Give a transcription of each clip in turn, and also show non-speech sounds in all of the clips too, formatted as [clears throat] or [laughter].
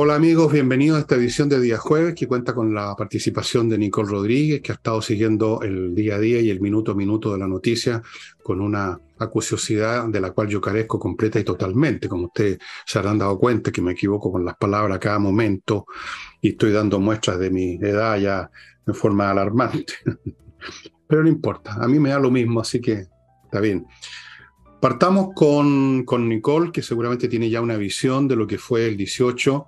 Hola amigos, bienvenidos a esta edición de Día Jueves que cuenta con la participación de Nicole Rodríguez, que ha estado siguiendo el día a día y el minuto a minuto de la noticia con una acuciosidad de la cual yo carezco completa y totalmente, como ustedes se habrán dado cuenta que me equivoco con las palabras a cada momento y estoy dando muestras de mi edad ya en forma alarmante. [laughs] Pero no importa, a mí me da lo mismo, así que está bien. Partamos con, con Nicole, que seguramente tiene ya una visión de lo que fue el 18,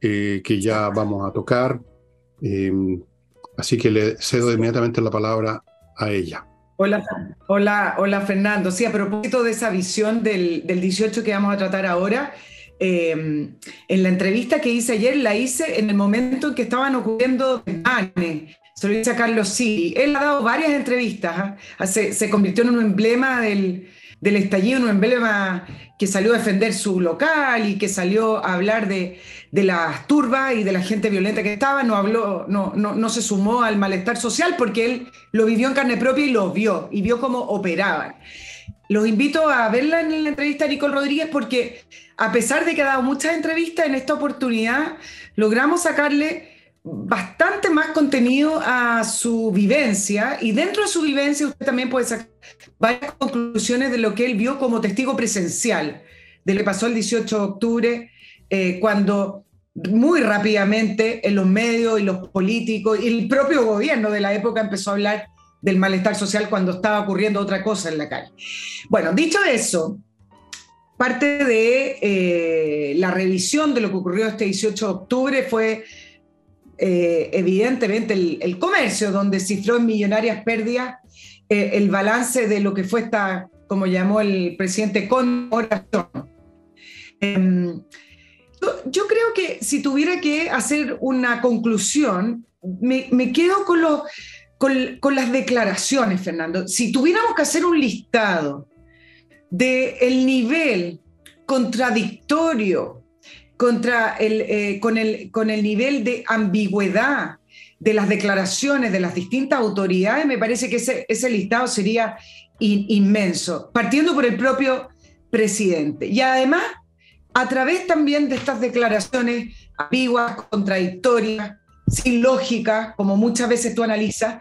eh, que ya vamos a tocar. Eh, así que le cedo inmediatamente la palabra a ella. Hola, hola, hola Fernando. Sí, a propósito de esa visión del, del 18 que vamos a tratar ahora, eh, en la entrevista que hice ayer la hice en el momento en que estaban ocurriendo desmanes. Se lo hice a Carlos Sí. Él ha dado varias entrevistas. ¿ah? Se, se, convirtió en un emblema del, del estallido, un emblema que salió a defender su local y que salió a hablar de, de las turbas y de la gente violenta que estaba, no, habló, no, no, no, se sumó al malestar social porque él lo vivió en carne propia y lo vio, y vio cómo operaban. Los invito a verla en la entrevista a Nicole Rodríguez porque a pesar de que ha dado muchas entrevistas, en esta oportunidad logramos sacarle bastante más contenido a su vivencia y dentro de su vivencia usted también puede sacar varias conclusiones de lo que él vio como testigo presencial de lo que pasó el 18 de octubre, eh, cuando muy rápidamente en los medios y los políticos y el propio gobierno de la época empezó a hablar del malestar social cuando estaba ocurriendo otra cosa en la calle. Bueno, dicho eso, parte de eh, la revisión de lo que ocurrió este 18 de octubre fue eh, evidentemente el, comercio, donde cifró en millonarias pérdidas eh, el balance de lo que fue esta, como llamó el presidente, conmemoración. Yo, creo que si tuviera que hacer una conclusión, me, quedo con, las declaraciones, Fernando. Si tuviéramos que hacer un listado del el nivel contradictorio contra el, eh, con, el, con el nivel de ambigüedad de las declaraciones de las distintas autoridades, me parece que ese listado sería inmenso, partiendo por el propio presidente. Y además, a través también de estas declaraciones ambiguas, contradictorias, sin lógica, como muchas veces tú analizas,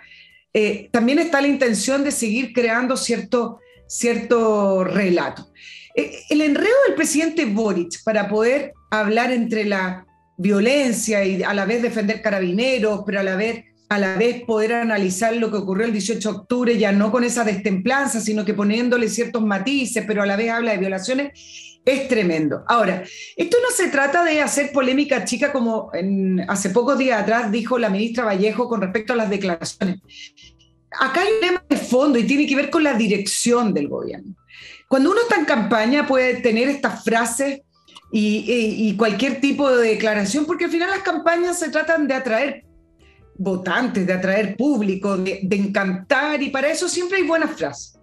eh, también está la intención de seguir creando cierto, cierto relato. Eh, el enredo del presidente Boric para poder hablar entre la violencia y a la vez defender carabineros, pero a la vez a la vez poder analizar lo que ocurrió el 18 de octubre, ya no con esa destemplanza, sino que poniéndole ciertos matices, pero a la vez habla de violaciones, es tremendo. Ahora, esto no se trata de hacer polémica chica como hace pocos días atrás dijo la ministra Vallejo con respecto a las declaraciones. Acá hay un tema de fondo y tiene que ver con la dirección del gobierno. Cuando uno está en campaña puede tener estas frases y, cualquier tipo de declaración, porque al final las campañas se tratan de atraer votantes, de atraer público, de, encantar, y para eso siempre hay buenas frases.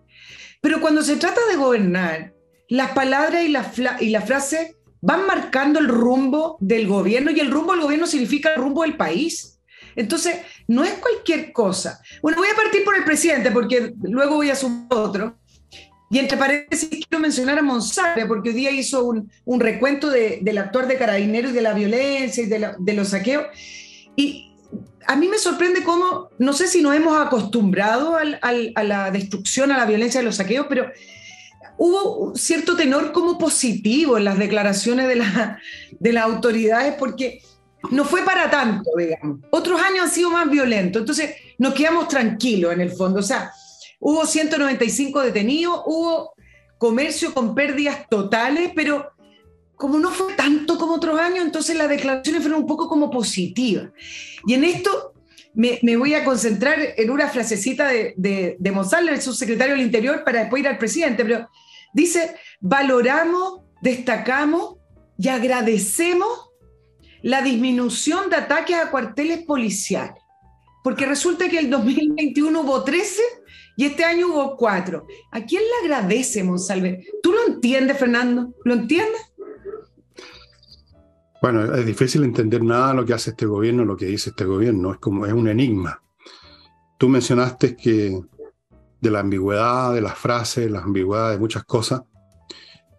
Pero cuando se trata de gobernar, las palabras y la, y la frase van marcando el rumbo del gobierno, y el rumbo del gobierno significa el rumbo del país. Entonces, no es cualquier cosa. Bueno, voy a partir por el presidente, porque luego voy a sumar otro. Y entre paréntesis quiero mencionar a Monsalve, porque hoy día hizo un, un recuento de, del actuar de carabineros y de la violencia y de, los saqueos. Y a mí me sorprende cómo, no sé si nos hemos acostumbrado a la destrucción, a la violencia de los saqueos, pero hubo cierto tenor como positivo en las declaraciones de, la, las autoridades, porque no fue para tanto, digamos. Otros años han sido más violentos, entonces nos quedamos tranquilos en el fondo. O sea, Hubo 195 detenidos, hubo comercio con pérdidas totales, pero como no fue tanto como otros años, entonces las declaraciones fueron un poco como positivas. Y en esto me, voy a concentrar en una frasecita de, de, el subsecretario del Interior, para después ir al presidente, pero dice, valoramos, destacamos y agradecemos la disminución de ataques a cuarteles policiales, porque resulta que el 2021 hubo 13 y este año hubo cuatro. ¿A quién le agradece, Monsalve? ¿Tú lo entiendes, Fernando? ¿Lo entiendes? Bueno, es difícil entender nada de lo que hace este gobierno, lo que dice este gobierno. Es como es un enigma. Tú mencionaste que de la ambigüedad de las frases, la ambigüedad de muchas cosas.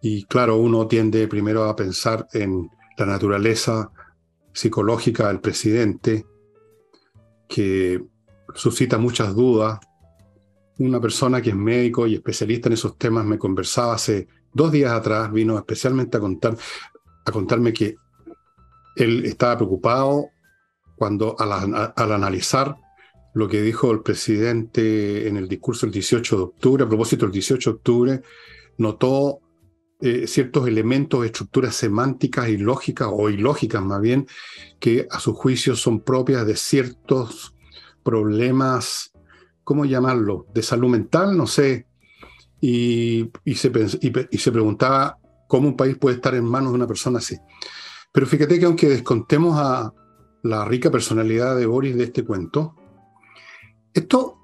Y claro, uno tiende primero a pensar en la naturaleza psicológica del presidente que suscita muchas dudas. Una persona que es médico y especialista en esos temas me conversaba hace dos días atrás, vino especialmente a, contar, a contarme que él estaba preocupado cuando al, analizar lo que dijo el presidente en el discurso del 18 de octubre, a propósito del 18 de octubre, notó eh, ciertos elementos, estructuras semánticas y lógicas, o ilógicas más bien, que a su juicio son propias de ciertos problemas, ¿cómo llamarlo?, de salud mental, no sé, y, se, y se preguntaba cómo un país puede estar en manos de una persona así. Pero fíjate que aunque descontemos a la rica personalidad de Boris de este cuento, esto,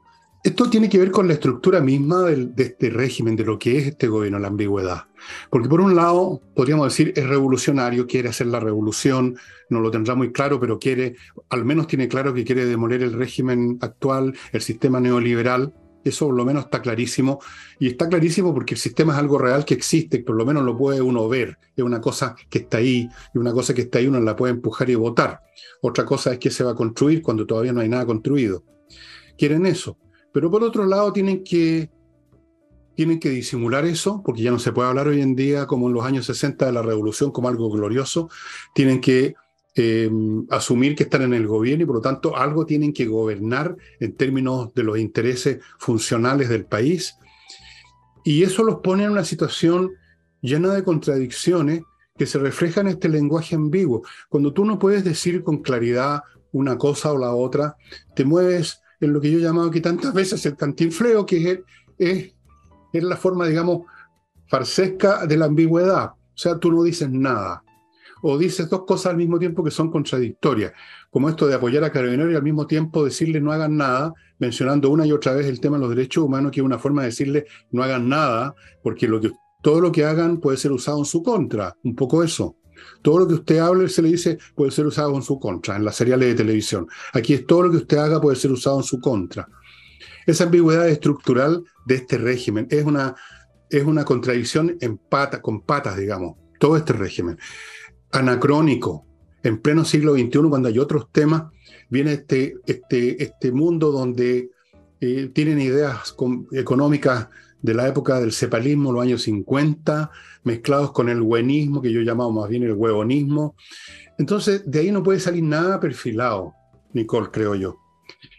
esto tiene que ver con la estructura misma de este régimen, de lo que es este gobierno, la ambigüedad. Porque por un lado, podríamos decir, es revolucionario, quiere hacer la revolución, no lo tendrá muy claro, pero quiere, al menos tiene claro que quiere demoler el régimen actual, el sistema neoliberal, eso por lo menos está clarísimo. Y está clarísimo porque el sistema es algo real que existe, por lo menos lo puede uno ver. Es una cosa que está ahí, y una cosa que está ahí uno la puede empujar y votar. Otra cosa es que se va a construir cuando todavía no hay nada construido. Quieren eso. Pero por otro lado tienen que, tienen que disimular eso, porque ya no se puede hablar hoy en día como en los años 60 de la revolución como algo glorioso. Tienen que Em, asumir que están en el gobierno y por lo tanto algo tienen que gobernar en términos de los intereses funcionales del país. Y eso los pone en una situación llena de contradicciones que se reflejan en este lenguaje ambiguo. Cuando tú no puedes decir con claridad una cosa o la otra, te mueves en lo que yo he llamado aquí tantas veces el cantinfleo, que es, es la forma, digamos, farsesca de la ambigüedad. O sea, tú no dices nada o dices dos cosas al mismo tiempo que son contradictorias, como esto de apoyar a Carabineros y al mismo tiempo decirle no hagan nada, mencionando una y otra vez el tema de los derechos humanos, que es una forma de decirle no hagan nada, porque todo lo que hagan puede ser usado en su contra, un poco eso. Todo lo que usted hable se le dice puede ser usado en su contra, en las seriales de televisión. Aquí es todo lo que usted haga puede ser usado en su contra. Esa ambigüedad estructural de este régimen es una, es una contradicción en con patas, digamos, todo este régimen anacrónico. En pleno siglo XXI, cuando hay otros temas, viene este, este, este mundo donde eh, tienen ideas económicas de la época del cepalismo, los años 50, mezclados con el buenismo, que yo llamaba más bien el huevonismo. Entonces, de ahí no puede salir nada perfilado, Nicole, creo yo.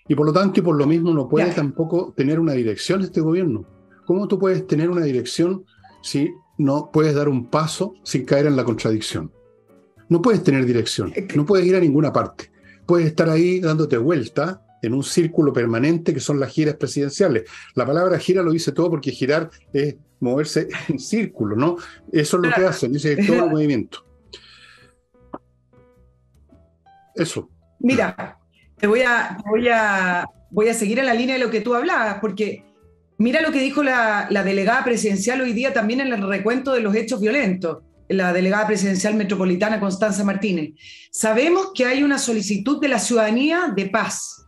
Y por lo tanto, y por lo mismo, no puede tampoco tener una dirección este gobierno. ¿Cómo tú puedes tener una dirección si no puedes dar un paso sin caer en la contradicción? No puedes tener dirección, no puedes ir a ninguna parte. Puedes estar ahí dándote vuelta en un círculo permanente que son las giras presidenciales. La palabra gira lo dice todo porque girar es moverse [laughs] en círculo, ¿no? Eso es lo que hacen, es todo el [laughs] movimiento. Eso. Mira, te voy a, voy a, voy a seguir en la línea de lo que tú hablabas, porque mira lo que dijo la, la delegada presidencial hoy día también en el recuento de los hechos violentos la delegada presidencial metropolitana Constanza Martínez. Sabemos que hay una solicitud de la ciudadanía de paz.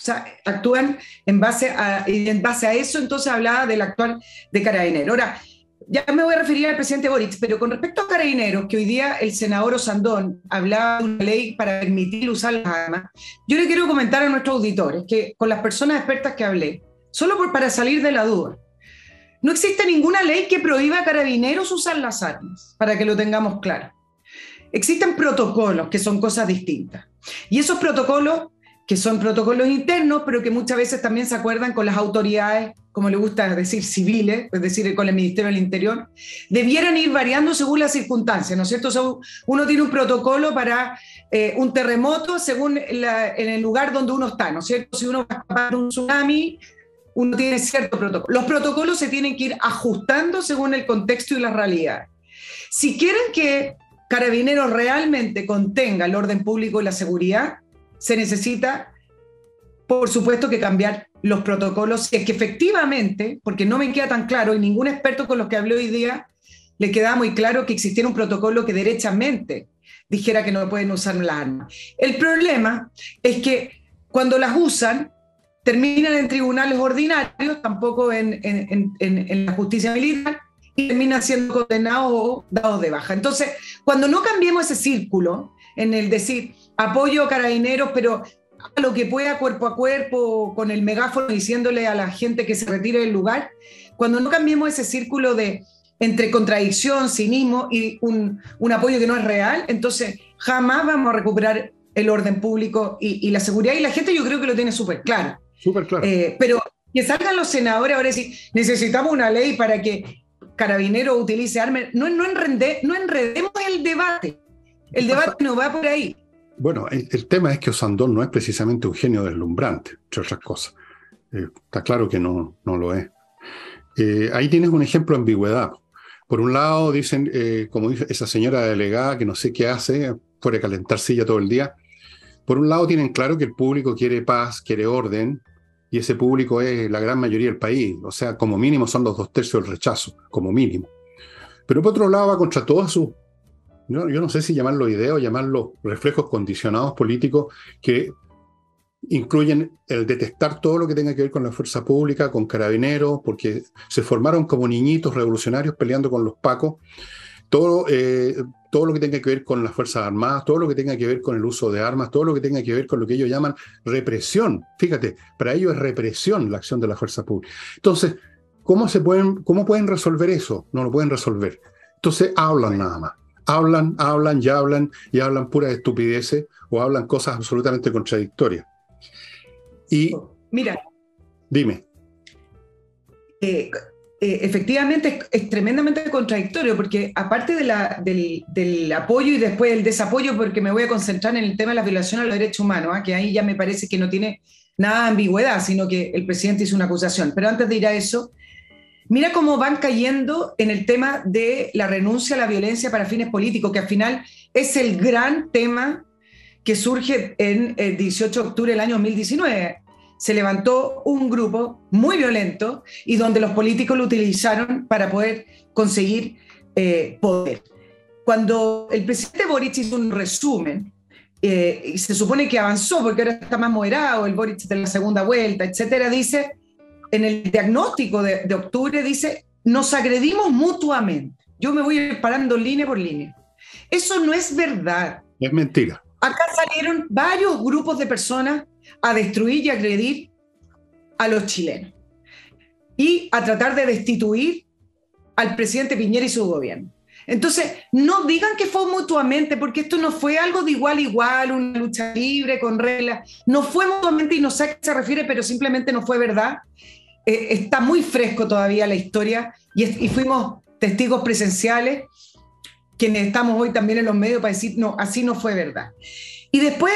O sea, actúan en base a, en base a eso, entonces hablaba del actual de Carabinero. Ahora, ya me voy a referir al presidente Boric, pero con respecto a Carabineros, que hoy día el senador Osandón hablaba de una ley para permitir usar las armas, yo le quiero comentar a nuestros auditores que con las personas expertas que hablé, solo por, para salir de la duda, no existe ninguna ley que prohíba a carabineros usar las armas, para que lo tengamos claro. Existen protocolos que son cosas distintas. Y esos protocolos, que son protocolos internos, pero que muchas veces también se acuerdan con las autoridades, como le gusta decir, civiles, es decir, con el Ministerio del Interior, debieran ir variando según las circunstancias, ¿no es cierto? uno tiene un protocolo para eh, un terremoto según en el lugar donde uno está, ¿no es cierto? Si uno va a escapar de un tsunami, uno tiene cierto protocolo. Los protocolos se tienen que ir ajustando según el contexto y la realidad. Si quieren que Carabineros realmente contenga el orden público y la seguridad, se necesita, por supuesto, que cambiar los protocolos. Es que efectivamente, porque no me queda tan claro, y ningún experto con los que hablé hoy día le queda muy claro que existiera un protocolo que derechamente dijera que no pueden usar las armas. El problema es que cuando las usan, terminan en tribunales ordinarios, tampoco en, la justicia militar, y terminan siendo condenados o dados de baja. Entonces, cuando no cambiemos ese círculo, en el decir apoyo a carabineros, pero a lo que pueda cuerpo a cuerpo, con el megáfono diciéndole a la gente que se retire del lugar, cuando no cambiemos ese círculo de entre contradicción, cinismo y un, apoyo que no es real, entonces jamás vamos a recuperar el orden público y, la seguridad. Y la gente yo creo que lo tiene súper claro. Súper claro. Eh, pero que salgan los senadores ahora decir, necesitamos una ley para que Carabinero utilice armas. No, no, no enredemos el debate. El debate no va por ahí. Bueno, el, tema es que Osandón no es precisamente un genio deslumbrante, entre otras cosas. Eh, está claro que no, no lo es. Eh, ahí tienes un ejemplo de ambigüedad. Por un lado, dicen, eh, como dice esa señora delegada que no sé qué hace, puede calentar silla todo el día. Por un lado, tienen claro que el público quiere paz, quiere orden, y ese público es la gran mayoría del país. O sea, como mínimo son los dos tercios del rechazo, como mínimo. Pero por otro lado, va contra todas sus yo, no sé si llamarlo idea o llamarlo reflejos condicionados políticos que incluyen el detestar todo lo que tenga que ver con la fuerza pública, con carabineros, porque se formaron como niñitos revolucionarios peleando con los pacos, todo, eh, todo lo que tenga que ver con las Fuerzas Armadas, todo lo que tenga que ver con el uso de armas, todo lo que tenga que ver con lo que ellos llaman represión. Fíjate, para ellos es represión la acción de la fuerza pública. Entonces, ¿cómo, se pueden, ¿cómo pueden resolver eso? No lo pueden resolver. Entonces hablan nada más hablan, hablan, ya hablan y hablan puras estupideces o hablan cosas absolutamente contradictorias. Y. Mira. Dime. Eh, eh, efectivamente es, tremendamente contradictorio porque aparte de la, del, apoyo y después el desapoyo, porque me voy a concentrar en el tema de la violación a los derechos humanos, ¿ah? que ahí ya me parece que no tiene nada de ambigüedad, sino que el presidente hizo una acusación. Pero antes de ir a eso, Mira cómo van cayendo en el tema de la renuncia a la violencia para fines políticos, que al final es el gran tema que surge en el 18 de octubre del año 2019. Se levantó un grupo muy violento y donde los políticos lo utilizaron para poder conseguir eh, poder. Cuando el presidente Boric hizo un resumen, eh, y se supone que avanzó porque ahora está más moderado, el Boric de la segunda vuelta, etcétera, dice en el diagnóstico de, octubre dice, nos agredimos mutuamente. Yo me voy parando línea por línea. Eso no es verdad. Es mentira. Acá salieron varios grupos de personas a destruir y agredir a los chilenos y a tratar de destituir al presidente Piñera y su gobierno. Entonces, no digan que fue mutuamente, porque esto no fue algo de igual a igual, una lucha libre con reglas. No fue mutuamente y no sé a qué se refiere, pero simplemente no fue verdad. Eh, está muy fresco todavía la historia y, fuimos testigos presenciales, quienes estamos hoy también en los medios para decir, no, así no fue verdad. Y después,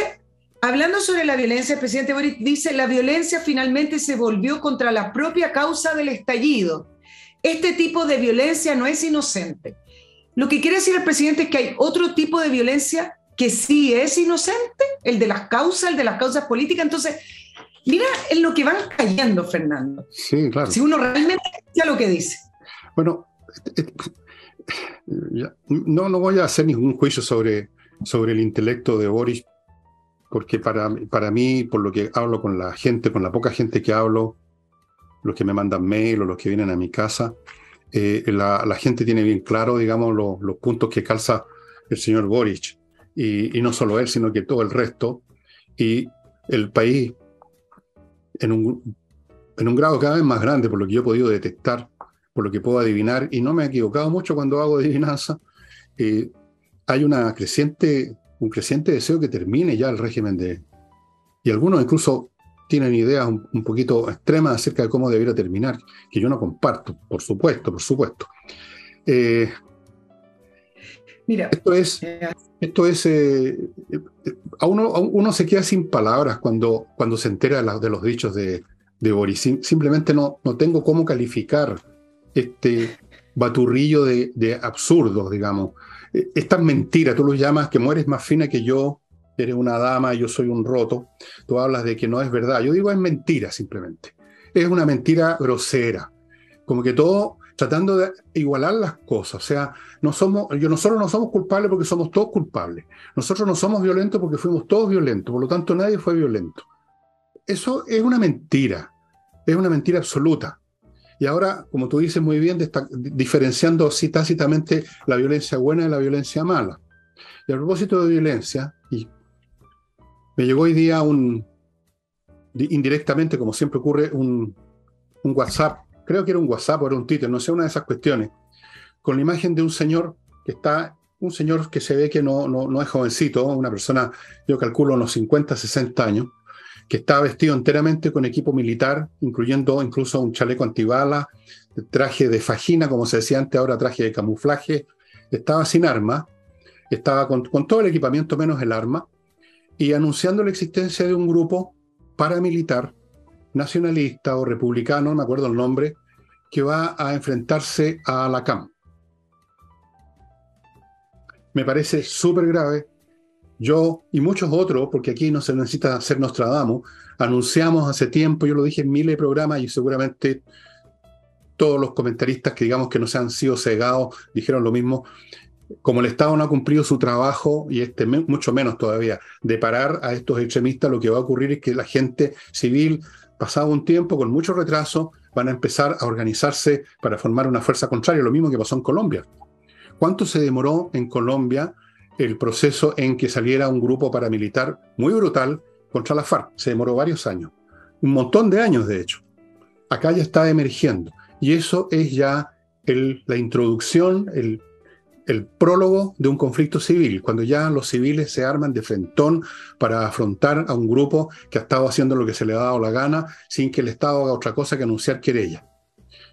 hablando sobre la violencia, el presidente Boris dice, la violencia finalmente se volvió contra la propia causa del estallido. Este tipo de violencia no es inocente. Lo que quiere decir el presidente es que hay otro tipo de violencia que sí es inocente, el de las causas, el de las causas políticas. Entonces, Mira en lo que van cayendo, Fernando. Sí, claro. Si uno realmente escucha lo que dice. Bueno, no, no voy a hacer ningún juicio sobre, sobre el intelecto de Boris, porque para, para mí, por lo que hablo con la gente, con la poca gente que hablo, los que me mandan mail o los que vienen a mi casa, eh, la, gente tiene bien claro, digamos, los puntos que calza el señor Boric. Y, y, no solo él, sino que todo el resto. Y el país en un, en un grado cada vez más grande, por lo que yo he podido detectar, por lo que puedo adivinar, y no me he equivocado mucho cuando hago adivinanza, eh, hay una creciente, un creciente deseo que termine ya el régimen de... Y algunos incluso tienen ideas un, poquito extremas acerca de cómo debería terminar, que yo no comparto, por supuesto, por supuesto. Eh, Mira, esto es, eh, esto es eh, a, uno, uno se queda sin palabras cuando, cuando se entera de, los dichos de, de Boris. simplemente no, no tengo cómo calificar este baturrillo de, de absurdos, digamos. E, Esta mentira, tú lo llamas que mueres más fina que yo, eres una dama, yo soy un roto. Tú hablas de que no es verdad. Yo digo es mentira simplemente. Es una mentira grosera. Como que todo tratando de igualar las cosas. O sea, no somos, yo, nosotros no somos culpables porque somos todos culpables. Nosotros no somos violentos porque fuimos todos violentos. Por lo tanto, nadie fue violento. Eso es una mentira. Es una mentira absoluta. Y ahora, como tú dices muy bien, diferenciando así tácitamente la violencia buena de la violencia mala. Y a propósito de violencia, y me llegó hoy día un, indirectamente, como siempre ocurre, un, un WhatsApp, creo que era un WhatsApp o era un Twitter, no sé, una de esas cuestiones, con la imagen de un señor que está, un señor que se ve que no, no, no es jovencito, una persona, yo calculo unos 50, 60 años, que está vestido enteramente con equipo militar, incluyendo incluso un chaleco antibala, traje de fajina, como se decía antes, ahora traje de camuflaje, estaba sin arma, estaba con, todo el equipamiento menos el arma, y anunciando la existencia de un grupo paramilitar, nacionalista o republicano, no me acuerdo el nombre, que va a enfrentarse a la CAM. Me parece súper grave. Yo y muchos otros, porque aquí no se necesita ser Nostradamus, anunciamos hace tiempo, yo lo dije en miles de programas y seguramente todos los comentaristas que digamos que no se han sido cegados dijeron lo mismo. Como el Estado no ha cumplido su trabajo, y este mucho menos todavía, de parar a estos extremistas, lo que va a ocurrir es que la gente civil, pasado un tiempo, con mucho retraso, van a empezar a organizarse para formar una fuerza contraria, lo mismo que pasó en Colombia. ¿Cuánto se demoró en Colombia el proceso en que saliera un grupo paramilitar muy brutal contra la FARC? Se demoró varios años, un montón de años de hecho. Acá ya está emergiendo. Y eso es ya la introducción, el, prólogo de un conflicto civil, cuando ya los civiles se arman de frentón para afrontar a un grupo que ha estado haciendo lo que se le ha dado la gana sin que el Estado haga otra cosa que anunciar querella.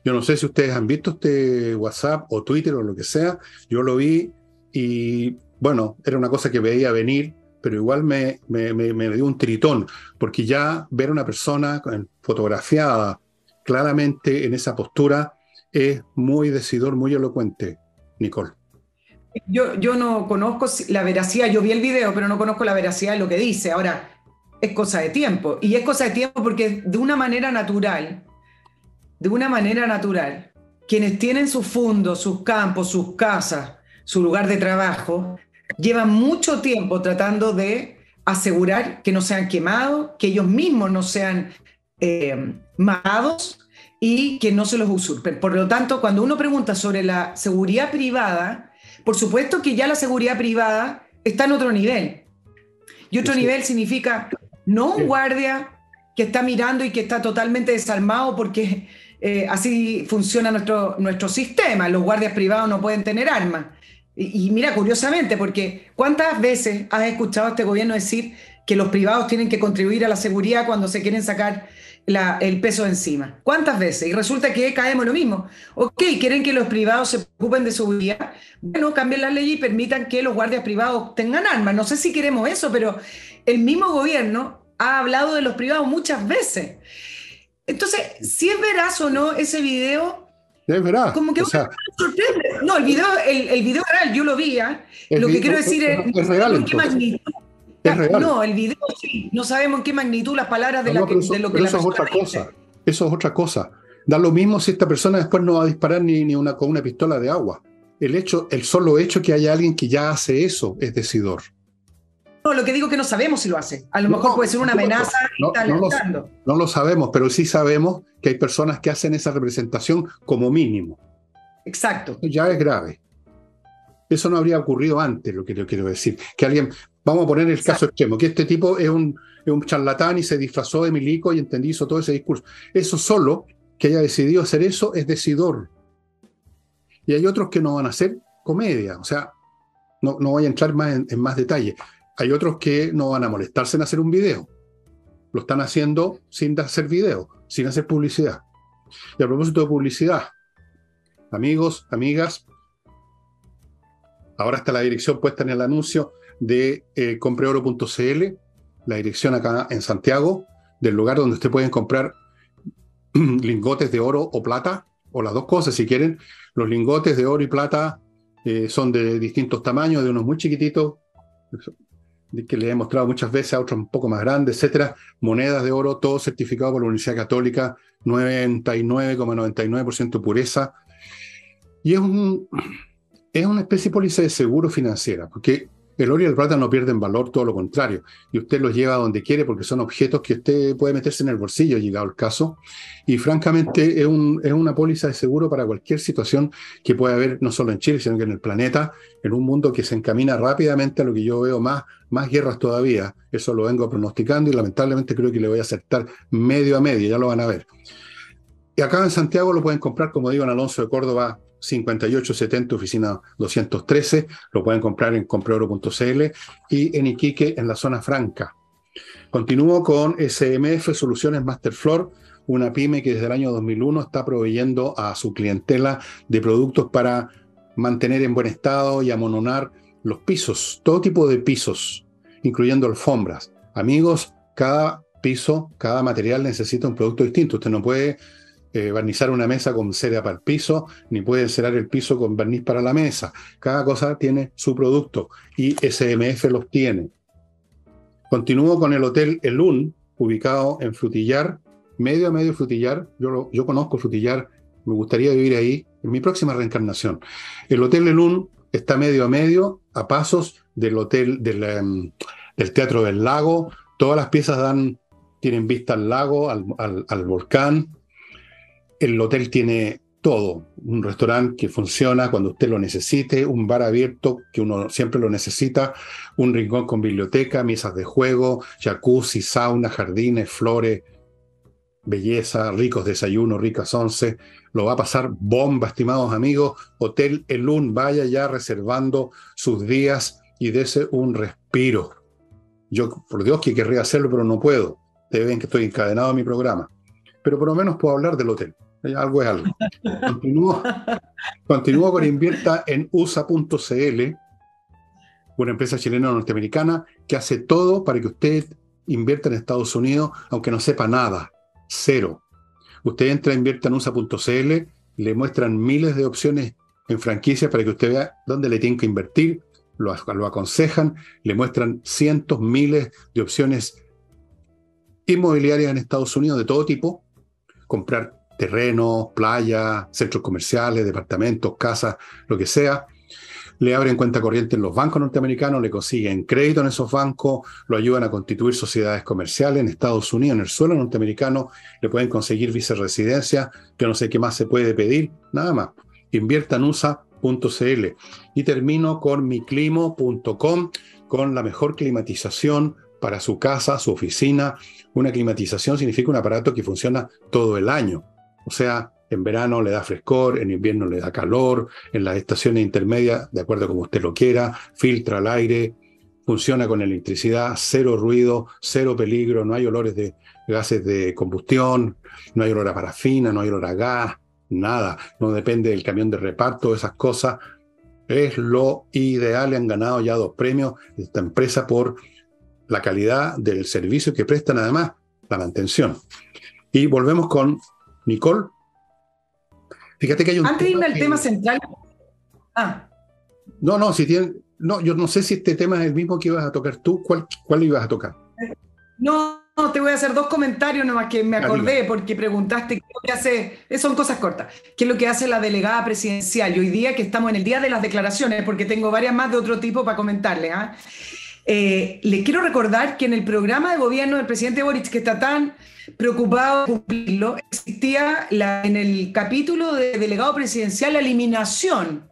Yo no sé si ustedes han visto este WhatsApp o Twitter o lo que sea, yo lo vi y bueno, era una cosa que veía venir, pero igual me, me, me, dio un tritón, porque ya ver a una persona fotografiada claramente en esa postura es muy decidor, muy elocuente, Nicole. Yo, yo no conozco la veracidad, yo vi el video, pero no conozco la veracidad de lo que dice. Ahora, es cosa de tiempo. Y es cosa de tiempo porque de una manera natural, de una manera natural, quienes tienen sus fundos, sus campos, sus casas, su lugar de trabajo, llevan mucho tiempo tratando de asegurar que no sean quemados, que ellos mismos no sean eh, matados y que no se los usurpen. Por lo tanto, cuando uno pregunta sobre la seguridad privada, por supuesto que ya la seguridad privada está en otro nivel. Y otro nivel significa no un guardia que está mirando y que está totalmente desarmado porque eh, así funciona nuestro, nuestro sistema. Los guardias privados no pueden tener armas. Y, mira, curiosamente, porque ¿cuántas veces has escuchado a este gobierno decir que los privados tienen que contribuir a la seguridad cuando se quieren sacar el peso encima. ¿Cuántas veces? Y resulta que caemos lo mismo. Ok, quieren que los privados se ocupen de seguridad. Bueno, cambien la ley y permitan que los guardias privados tengan armas. No sé si queremos eso, pero el mismo gobierno ha hablado de los privados muchas veces. Entonces, si es veraz o no ese video, es veraz. Como que sorprende. No, el video, el, el video real, yo lo vi. ¿eh? Lo que quiero decir es, es real, no, el video sí, no sabemos en qué magnitud las palabras de, la que, eso, de lo que eso es otra cosa. Eso es otra cosa. Da lo mismo si esta persona después no va a disparar ni, ni una, con una pistola de agua. El, hecho, el solo hecho que haya alguien que ya hace eso es decidor. No, lo que digo es que no sabemos si lo hace. A lo mejor puede ser una amenaza no, no, lo, no lo sabemos, pero sí sabemos que hay personas que hacen esa representación como mínimo. Exacto. Ya es grave. Eso no habría ocurrido antes, lo que yo quiero decir. Que alguien, Vamos a poner el caso extremo, que este tipo es un, un charlatán y se disfrazó de milico y entendí, hizo todo ese discurso. Eso solo, que haya decidido hacer eso, es decidor. Y hay otros que no van a hacer comedia, o sea, no, no voy a entrar más en, más detalle. Hay otros que no van a molestarse en hacer un video. Lo están haciendo sin hacer video, sin hacer publicidad. Y a propósito de publicidad, amigos, amigas, ahora está la dirección puesta en el anuncio de eh, compreoro.cl, la dirección acá en Santiago, del lugar donde usted pueden comprar [clears throat] lingotes de oro o plata, o las dos cosas si quieren. Los lingotes de oro y plata eh, son de distintos tamaños, de unos muy chiquititos, que le he mostrado muchas veces a otros un poco más grandes, etcétera. Monedas de oro, todo certificado por la Universidad Católica, 99,99% pureza. Y es, un, es una especie de póliza de seguro financiera, porque El oro y el plata no pierden valor, todo lo contrario. Y usted los lleva donde quiere porque son objetos que usted puede meterse en el bolsillo, llegado el caso. Y francamente es, una póliza de seguro para cualquier situación que pueda haber, no solo en Chile, sino que en el planeta, en un mundo que se encamina rápidamente a lo que yo veo más, más guerras todavía. Eso lo vengo pronosticando y lamentablemente creo que le voy a acertar medio a medio, ya lo van a ver. Y acá en Santiago lo pueden comprar, como digo, en Alonso de Córdoba 5870, oficina 213. Lo pueden comprar en compreoro.cl y en Iquique, en la zona franca. Continúo con SMF Soluciones Masterfloor, una pyme que desde el año 2001 está proveyendo a su clientela de productos para mantener en buen estado y amononar los pisos, todo tipo de pisos, incluyendo alfombras. Amigos, cada piso, cada material necesita un producto distinto. Usted no puede eh, barnizar una mesa con cera para el piso, ni puede cerrar el piso con barniz para la mesa. Cada cosa tiene su producto y SMF los tiene. Continúo con el Hotel Elun, ubicado en Frutillar, medio a medio Frutillar. Yo, yo conozco Frutillar, me gustaría vivir ahí en mi próxima reencarnación. El Hotel Elun está medio a medio, a pasos del hotel em, del Teatro del Lago. Todas las piezas dan, tienen vista al lago, al, al volcán, el hotel tiene todo, un restaurante que funciona cuando usted lo necesite, un bar abierto que uno siempre lo necesita, un rincón con biblioteca, mesas de juego, jacuzzi, sauna, jardines, flores, belleza, ricos desayunos, ricas once. Lo va a pasar bomba, estimados amigos. Hotel Elun, vaya ya reservando sus días y dese un respiro. Yo, por Dios, que querría hacerlo, pero no puedo. Deben que estoy encadenado a mi programa. Pero por lo menos puedo hablar del hotel. Algo es algo. Continúo, con invierta en USA.cl, una empresa chilena norteamericana que hace todo para que usted invierta en Estados Unidos, aunque no sepa nada. Cero. Usted entra a invierta en USA.cl, le muestran miles de opciones en franquicias para que usted vea dónde le tiene que invertir, lo, lo aconsejan, le muestran cientos, miles de opciones inmobiliarias en Estados Unidos de todo tipo, comprar terrenos, playas, centros comerciales, departamentos, casas, lo que sea. Le abren cuenta corriente en los bancos norteamericanos, le consiguen crédito en esos bancos, lo ayudan a constituir sociedades comerciales en Estados Unidos, en el suelo norteamericano, le pueden conseguir viceresidencia, que no sé qué más se puede pedir, nada más. Invierta en USA.cl. Y termino con miclimo.com, con la mejor climatización para su casa, su oficina. Una climatización significa un aparato que funciona todo el año. O sea, en verano le da frescor, en invierno le da calor, en las estaciones intermedias, de acuerdo a como usted lo quiera, filtra el aire, funciona con electricidad, cero ruido, cero peligro, no hay olores de gases de combustión, no hay olor a parafina, no hay olor a gas, nada, no depende del camión de reparto, esas cosas. Es lo ideal, han ganado ya dos premios esta empresa por la calidad del servicio que prestan, además, la mantención. Y volvemos con Nicole. Fíjate que hay un. Antes de irme al tema central. Ah. No, no, si tienen. No, yo no sé si este tema es el mismo que ibas a tocar tú. ¿Cuál, cuál ibas a tocar? No, te voy a hacer dos comentarios nomás que me acordé porque preguntaste qué es lo que hace, eh, son cosas cortas, qué es lo que hace la delegada presidencial. Y hoy día que estamos en el día de las declaraciones, porque tengo varias más de otro tipo para comentarle. ¿ah? Eh, le quiero recordar que en el programa de gobierno del presidente Boric, que está tan preocupado de cumplirlo, existía en el capítulo de delegado presidencial la eliminación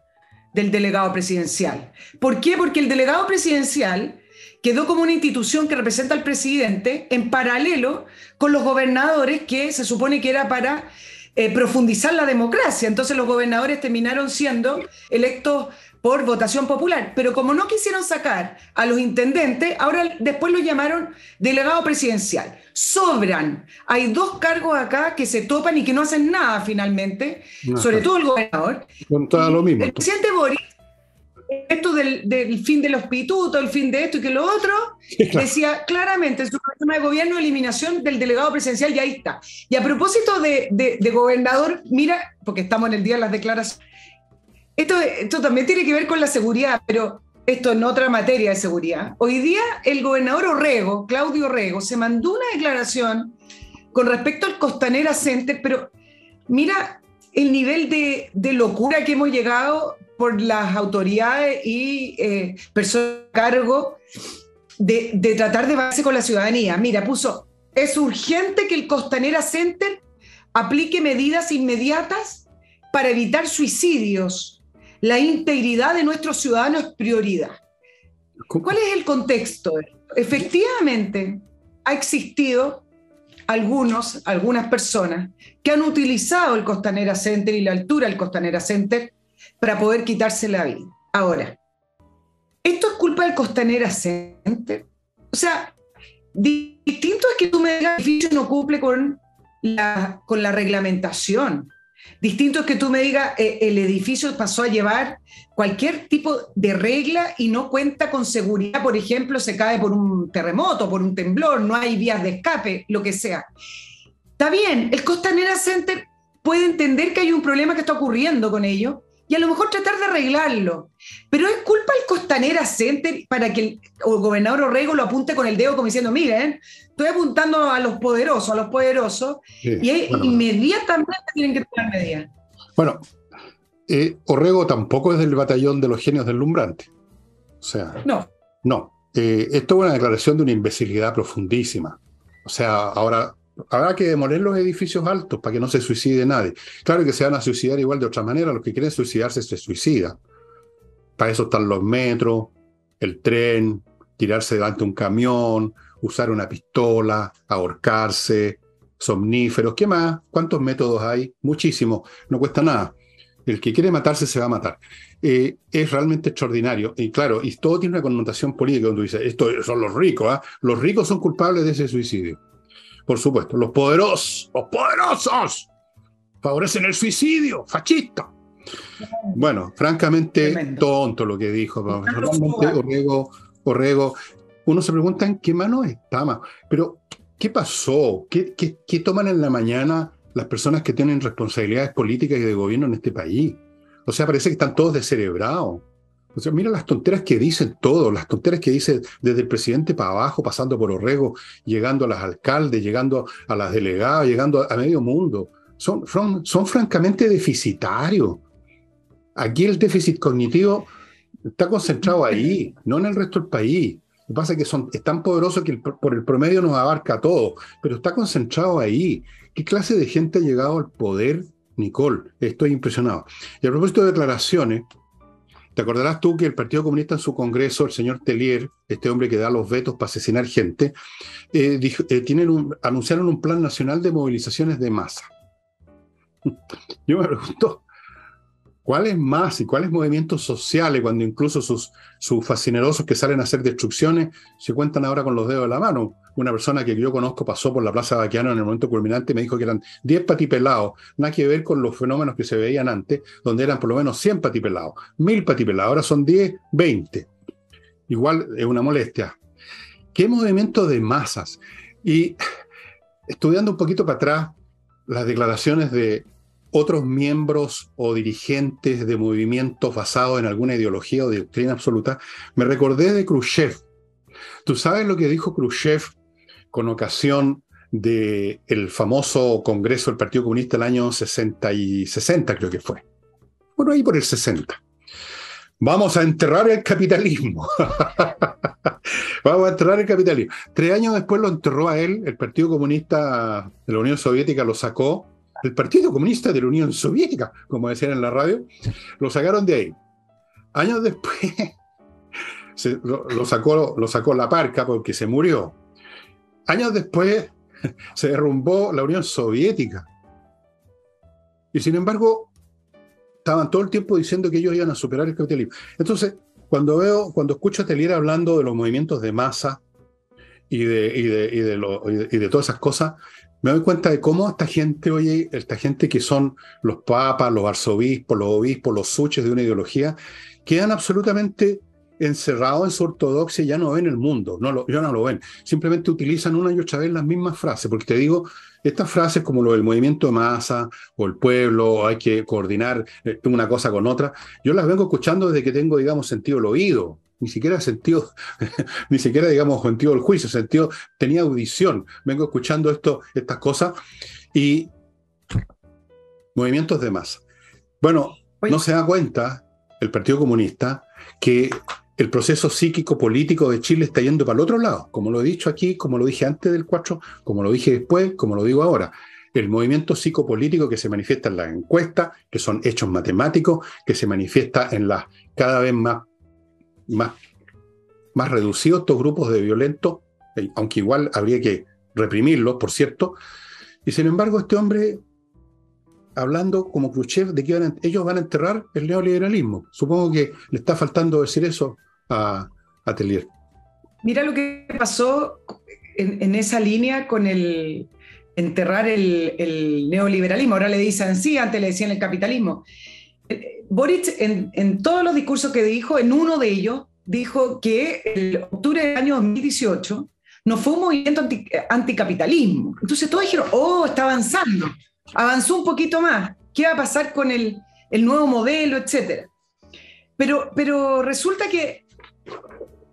del delegado presidencial. ¿Por qué? Porque el delegado presidencial quedó como una institución que representa al presidente en paralelo con los gobernadores que se supone que era para eh, profundizar la democracia. Entonces los gobernadores terminaron siendo electos por votación popular. Pero como no quisieron sacar a los intendentes, ahora después los llamaron delegado presidencial. Sobran. Hay dos cargos acá que se topan y que no hacen nada finalmente, sobre todo el gobernador. Con todo lo mismo. El presidente Boris, esto del, fin de los pitutos, el fin de esto y que lo otro, decía claramente en su programa de gobierno eliminación del delegado presidencial y ahí está. Y a propósito de, de gobernador, mira, porque estamos en el día de las declaraciones, esto, también tiene que ver con la seguridad, pero esto en otra materia de seguridad. Hoy día el gobernador Orrego, Claudio Orrego, se mandó una declaración con respecto al Costanera Center, pero mira el nivel de, locura que hemos llegado por las autoridades y eh, personas a cargo de, de tratar de base con la ciudadanía. Mira, puso, es urgente que el Costanera Center aplique medidas inmediatas para evitar suicidios. La integridad de nuestros ciudadanos es prioridad. ¿Cuál es el contexto? Efectivamente, ha existido algunos, algunas personas que han utilizado el Costanera Center y la altura del Costanera Center para poder quitarse la vida. Ahora, ¿esto es culpa del Costanera Center? O sea, distinto es que el edificio no cumple con la, con la reglamentación. Distinto es que tú me digas, eh, el edificio pasó a llevar cualquier tipo de regla y no cuenta con seguridad, por ejemplo, se cae por un terremoto, por un temblor, no hay vías de escape, lo que sea. Está bien, el Costanera Center puede entender que hay un problema que está ocurriendo con ello y a lo mejor tratar de arreglarlo. Pero es culpa del Costanera Center para que el, gobernador Orrego lo apunte con el dedo como diciendo, miren, estoy apuntando a los poderosos, a los poderosos, y inmediatamente tienen que tomar medidas. Bueno, eh, Orrego tampoco es del batallón de los genios del lumbrante. O sea, no. No. Eh, esto es una declaración de una imbecilidad profundísima. O sea, ahora habrá que demoler los edificios altos para que no se suicide nadie. Claro que se van a suicidar igual de otra manera, los que quieren suicidarse se suicidan. Para eso están los metros, el tren, tirarse delante de un camión, usar una pistola, ahorcarse, somníferos, ¿qué más? ¿Cuántos métodos hay? Muchísimos, no cuesta nada. El que quiere matarse se va a matar. Eh, es realmente extraordinario. Y claro, y todo tiene una connotación política cuando dice, esto son los ricos, ¿ah? Los ricos son culpables de ese suicidio por supuesto. Los poderosos, los poderosos, favorecen el suicidio, fascista. Bueno, francamente, tonto lo que dijo. Orrego, Orrego, uno se pregunta en qué mano está, pero ¿qué pasó? ¿Qué, qué toman en la mañana las personas que tienen responsabilidades políticas y de gobierno en este país? O sea, parece que están todos descerebrados. Mira las tonteras que dicen todos, las tonteras que dicen desde el presidente para abajo, pasando por Orrego, llegando a las alcaldes, llegando a las delegadas, llegando a, medio mundo. Son, son, francamente deficitarios. Aquí el déficit cognitivo está concentrado ahí, no en el resto del país. Lo que pasa es que son, es tan poderoso que por el promedio nos abarca todo, pero está concentrado ahí. ¿Qué clase de gente ha llegado al poder, Nicole? Estoy impresionado. Y a propósito de declaraciones, ¿Te acordarás tú que el Partido Comunista en su congreso, el señor Tellier, este hombre que da los vetos para asesinar gente, eh, eh, tienen anunciaron un plan nacional de movilizaciones de masa? [laughs] Yo me pregunto, ¿cuáles más y cuáles movimientos sociales cuando incluso sus, sus fascinerosos que salen a hacer destrucciones se cuentan ahora con los dedos de la mano? Una persona que yo conozco pasó por la Plaza Baquiano en el momento culminante y me dijo que eran 10 patipelados, nada que ver con los fenómenos que se veían antes, donde eran por lo menos 100 patipelados, 1000 patipelados, ahora son 10, 20. Igual es una molestia. ¿Qué movimiento de masas? Y estudiando un poquito para atrás las declaraciones de otros miembros o dirigentes de movimientos basados en alguna ideología o doctrina absoluta, me recordé de Khrushchev. ¿Tú sabes lo que dijo Khrushchev con ocasión del el famoso Congreso del Partido Comunista del año 60 y 60, creo que fue. Bueno, ahí por el 60. Vamos a enterrar el capitalismo. [laughs] Vamos a enterrar el capitalismo. Tres años después lo enterró a él, el Partido Comunista de la Unión Soviética lo sacó, el Partido Comunista de la Unión Soviética, como decían en la radio, lo sacaron de ahí. Años después [laughs] lo, sacó, lo sacó la parca porque se murió. Años después [laughs] se derrumbó la Unión Soviética. Y sin embargo, estaban todo el tiempo diciendo que ellos iban a superar el capitalismo. Entonces, cuando veo, cuando escucho a Telier hablando de los movimientos de masa y de, y de, y de, todas esas cosas, me doy cuenta de cómo esta gente, oye, esta gente que son los papas, los arzobispos, los obispos, los suches de una ideología, quedan absolutamente encerrados en su ortodoxia ya no ven el mundo, no lo, ya no lo ven. Simplemente utilizan una y otra vez las mismas frases, porque te digo, estas frases como lo del movimiento de masa o el pueblo, hay que coordinar eh, una cosa con otra, yo las vengo escuchando desde que tengo, digamos, sentido el oído. Ni siquiera sentido, [laughs] ni siquiera, digamos, sentido del juicio, sentido, tenía audición. Vengo escuchando esto, estas cosas y movimientos de masa. Bueno, no se da cuenta el Partido Comunista, que el proceso psíquico político de Chile está yendo para el otro lado, como lo he dicho aquí, como lo dije antes del 4, como lo dije después, como lo digo ahora. El movimiento psicopolítico que se manifiesta en las encuestas, que son hechos matemáticos, que se manifiesta en las cada vez más, más, más reducidos estos grupos de violentos, eh, aunque igual habría que reprimirlos, por cierto. Y sin embargo, este hombre hablando como Khrushchev de que ellos van a enterrar el neoliberalismo. Supongo que le está faltando decir eso a, Telier. Mira lo que pasó en, esa línea con el enterrar el, neoliberalismo. Ahora le dicen sí, antes le decían el capitalismo. Boric, en, en, todos los discursos que dijo, en uno de ellos, dijo que el octubre del año 2018 no fue un movimiento anticapitalismo. Entonces todos dijeron, oh, está avanzando avanzó un poquito más. ¿Qué va a pasar con el, nuevo modelo, etcétera? Pero, pero resulta que,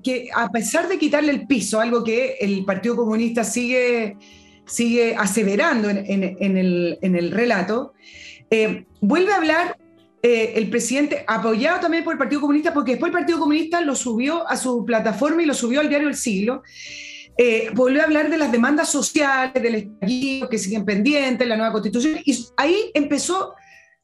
que a pesar de quitarle el piso, algo que el Partido Comunista sigue, sigue aseverando en, el, relato, eh, vuelve a hablar eh, el presidente, apoyado también por el Partido Comunista, porque después el Partido Comunista lo subió a su plataforma y lo subió al diario El Siglo, eh, volvió a hablar de las demandas sociales, del estallido que siguen pendientes, la nueva constitución, y ahí empezó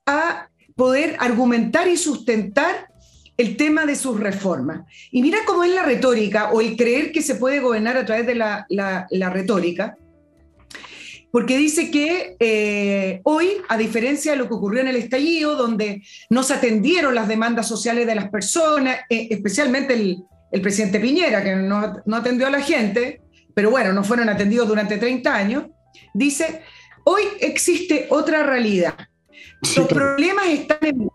a poder argumentar y sustentar el tema de sus reformas. Y mira cómo es la retórica o el creer que se puede gobernar a través de la, retórica, porque dice que eh, hoy, a diferencia de lo que ocurrió en el estallido, donde no se atendieron las demandas sociales de las personas, eh, especialmente el, el presidente Piñera, que no, no, atendió a la gente, pero bueno, no fueron atendidos durante 30 años, dice, hoy existe otra realidad. Los problemas están en...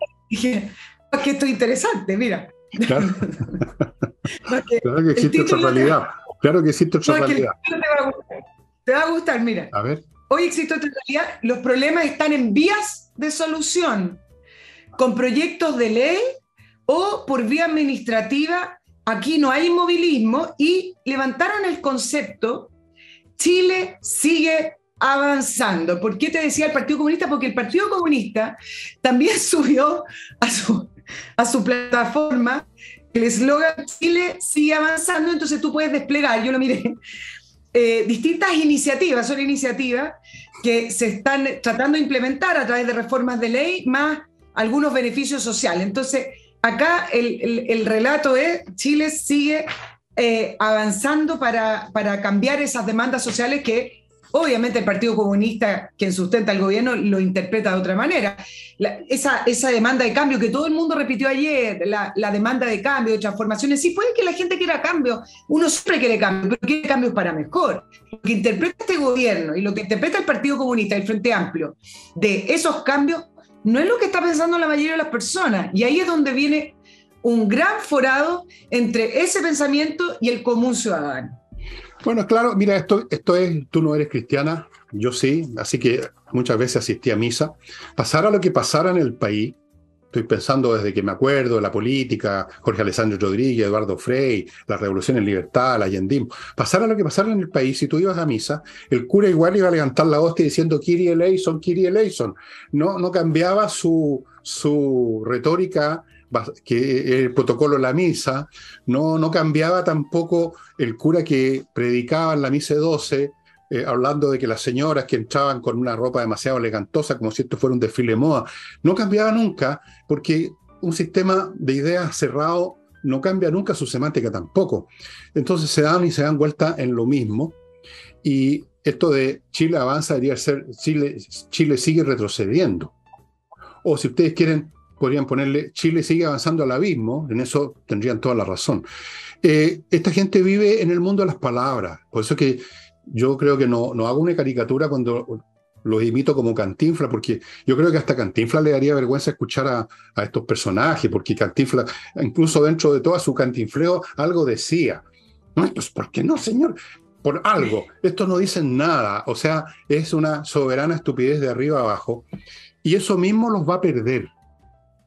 Que esto es interesante, mira. Claro, [laughs] claro que existe otra realidad. Claro que existe otra realidad. Te va, a gustar. te va a gustar, mira. A ver. Hoy existe otra realidad. Los problemas están en vías de solución, con proyectos de ley o por vía administrativa aquí no hay inmovilismo y levantaron el concepto, Chile sigue avanzando. ¿Por qué te decía el Partido Comunista? Porque el Partido Comunista también [laughs] subió a su, a su plataforma el eslogan Chile sigue avanzando, entonces tú puedes desplegar, yo lo miré, eh, distintas iniciativas, son iniciativas que se están tratando de implementar a través de reformas de ley, más algunos beneficios sociales. Entonces, acá el, relato es, Chile sigue eh, avanzando para, para, cambiar esas demandas sociales que obviamente el Partido Comunista, quien sustenta el gobierno, lo interpreta de otra manera. esa, demanda de cambio que todo el mundo repitió ayer, la, demanda de cambio, de transformaciones, sí puede que la gente quiera cambio, uno siempre quiere cambio, pero quiere cambios para mejor. Lo que interpreta este gobierno y lo que interpreta el Partido Comunista, el Frente Amplio, de esos cambios no es lo que está pensando la mayoría de las personas. Y ahí es donde viene un gran forado entre ese pensamiento y el común ciudadano. Bueno, claro, mira, esto, esto es, tú no eres cristiana, yo sí, así que muchas veces asistí a misa. Pasara lo que pasara en el país, Estoy pensando desde que me acuerdo, la política, Jorge Alessandro Rodríguez, Eduardo Frey, la revolución en libertad, la yendismo. Pasara lo que pasara en el país, si tú ibas a misa, el cura igual iba a levantar la hostia diciendo Kiri eleison, Kiri eleison. No, no cambiaba su, su retórica, que el protocolo la misa, no, no cambiaba tampoco el cura que predicaba en la misa 12, eh, hablando de que las señoras que entraban con una ropa demasiado elegantosa, como si esto fuera un desfile de moda, no cambiaba nunca, porque un sistema de ideas cerrado no cambia nunca su semántica tampoco. Entonces se dan y se dan vuelta en lo mismo. Y esto de Chile avanza debería ser Chile, Chile sigue retrocediendo. O si ustedes quieren, podrían ponerle Chile sigue avanzando al abismo, en eso tendrían toda la razón. Eh, esta gente vive en el mundo de las palabras, por eso que yo creo que no, no hago una caricatura cuando los imito como Cantinfla, porque yo creo que hasta Cantinfla le daría vergüenza escuchar a, a estos personajes, porque Cantinfla, incluso dentro de todo su cantinfleo, algo decía. No, pues ¿por qué no, señor? Por algo. Esto no dicen nada. O sea, es una soberana estupidez de arriba abajo. Y eso mismo los va a perder.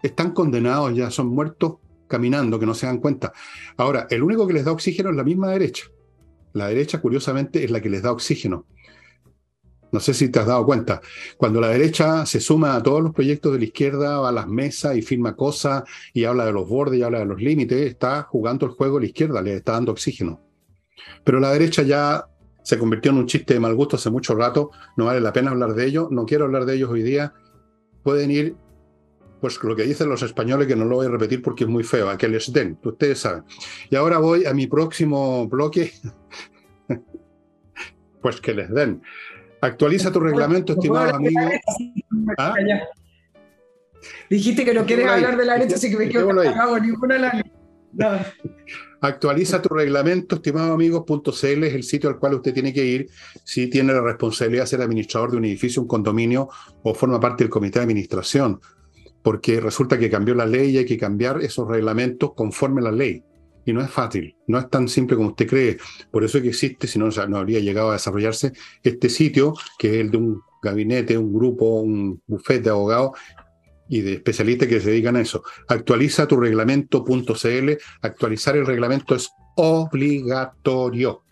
Están condenados ya, son muertos caminando, que no se dan cuenta. Ahora, el único que les da oxígeno es la misma derecha. La derecha, curiosamente, es la que les da oxígeno. No sé si te has dado cuenta. Cuando la derecha se suma a todos los proyectos de la izquierda, va a las mesas y firma cosas y habla de los bordes y habla de los límites, está jugando el juego la izquierda, le está dando oxígeno. Pero la derecha ya se convirtió en un chiste de mal gusto hace mucho rato, no vale la pena hablar de ellos, no quiero hablar de ellos hoy día. Pueden ir, pues lo que dicen los españoles, que no lo voy a repetir porque es muy feo, a que les den, ustedes saben. Y ahora voy a mi próximo bloque, [laughs] pues que les den. Actualiza tu reglamento, estimado amigo. ¿Ah? Dijiste que no quieres hablar de la derecha, así que me quedo cagado, ninguna la... [laughs] Actualiza tu reglamento, estimado amigos.cl es el sitio al cual usted tiene que ir si tiene la responsabilidad de ser administrador de un edificio, un condominio o forma parte del comité de administración, porque resulta que cambió la ley y hay que cambiar esos reglamentos conforme a la ley. Y no es fácil, no es tan simple como usted cree. Por eso es que existe, si no, no habría llegado a desarrollarse este sitio, que es el de un gabinete, un grupo, un bufete de abogados y de especialistas que se dedican a eso. Actualiza tu reglamento.cl. Actualizar el reglamento es obligatorio.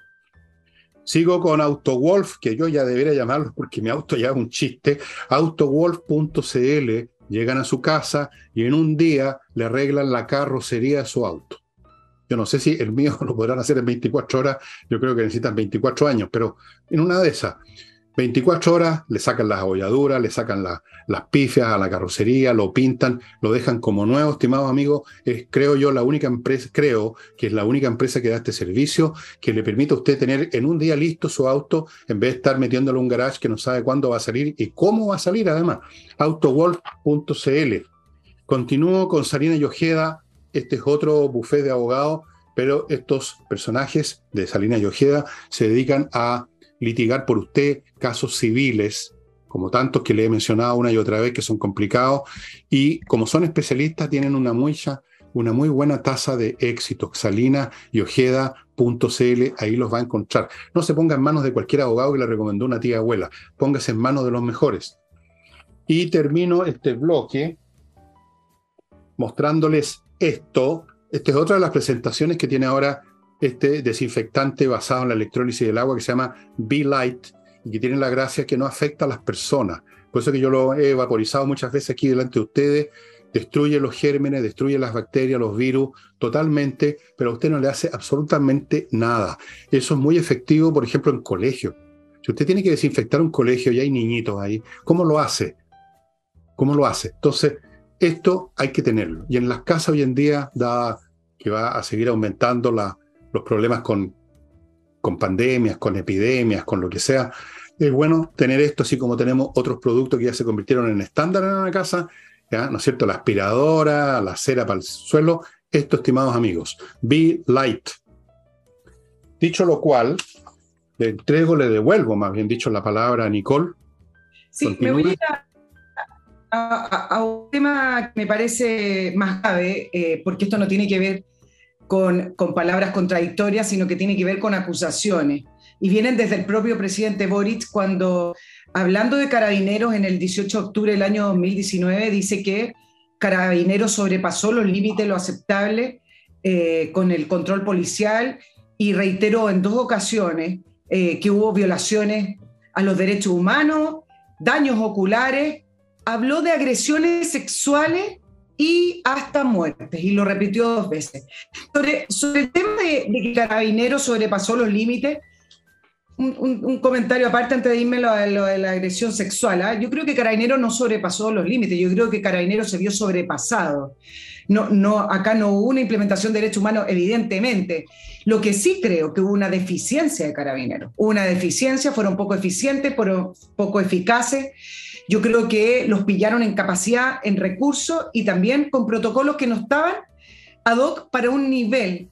Sigo con AutoWolf, que yo ya debería llamarlo porque mi auto ya es un chiste. AutoWolf.cl llegan a su casa y en un día le arreglan la carrocería de su auto. Yo no sé si el mío [laughs] lo podrán hacer en 24 horas, yo creo que necesitan 24 años, pero en una de esas, 24 horas le sacan las abolladuras, le sacan las pifias a la carrocería, lo pintan, lo dejan como nuevo, estimados amigos. Es, creo yo, la única empresa, creo que es la única empresa que da este servicio, que le permite a usted tener en un día listo su auto, en vez de estar metiéndolo en un garage que no sabe cuándo va a salir y cómo va a salir, además. Autowolf.cl. Continúo con Salina y Ojeda. Este es otro buffet de abogados, pero estos personajes de Salina y Ojeda se dedican a litigar por usted casos civiles, como tantos que le he mencionado una y otra vez que son complicados, y como son especialistas tienen una muy, una muy buena tasa de éxito. Salina y Ojeda.cl, ahí los va a encontrar. No se ponga en manos de cualquier abogado que le recomendó una tía abuela, póngase en manos de los mejores. Y termino este bloque mostrándoles esto. Esta es otra de las presentaciones que tiene ahora este desinfectante basado en la electrólisis del agua que se llama B-Light y que tiene la gracia que no afecta a las personas. Por eso que yo lo he vaporizado muchas veces aquí delante de ustedes, destruye los gérmenes, destruye las bacterias, los virus totalmente, pero a usted no le hace absolutamente nada. Eso es muy efectivo, por ejemplo, en colegio. Si usted tiene que desinfectar un colegio y hay niñitos ahí, ¿cómo lo hace? ¿Cómo lo hace? Entonces, esto hay que tenerlo. Y en las casas hoy en día, dada que va a seguir aumentando la, los problemas con, con pandemias, con epidemias, con lo que sea, es bueno tener esto, así como tenemos otros productos que ya se convirtieron en estándar en la casa, ¿no es cierto? La aspiradora, la cera para el suelo, esto, estimados amigos, Be Light. Dicho lo cual, le entrego, le devuelvo, más bien dicho, la palabra a Nicole. Sí, me voy a, un tema que me parece más grave, eh, porque esto no tiene que ver con, palabras contradictorias, sino que tiene que ver con acusaciones. Y vienen desde el propio presidente Boric cuando, hablando de carabineros en el 18 de octubre del año 2019, dice que carabineros sobrepasó los límites, lo aceptable eh, con el control policial y reiteró en dos ocasiones eh, que hubo violaciones a los derechos humanos, daños oculares, habló de agresiones sexuales y hasta muertes, y lo repitió dos veces. Sobre, sobre el tema de, que Carabineros sobrepasó los límites, un, comentario aparte antes de irme lo, lo de la agresión sexual. ¿ah? Yo creo que Carabineros no sobrepasó los límites, yo creo que Carabineros se vio sobrepasado. No, no, acá no hubo una implementación de derechos humanos, evidentemente. Lo que sí creo que hubo una deficiencia de Carabineros. Una deficiencia, fueron poco eficientes, fueron poco eficaces yo creo que los pillaron en capacidad, en recursos y también con protocolos que no estaban ad hoc para un nivel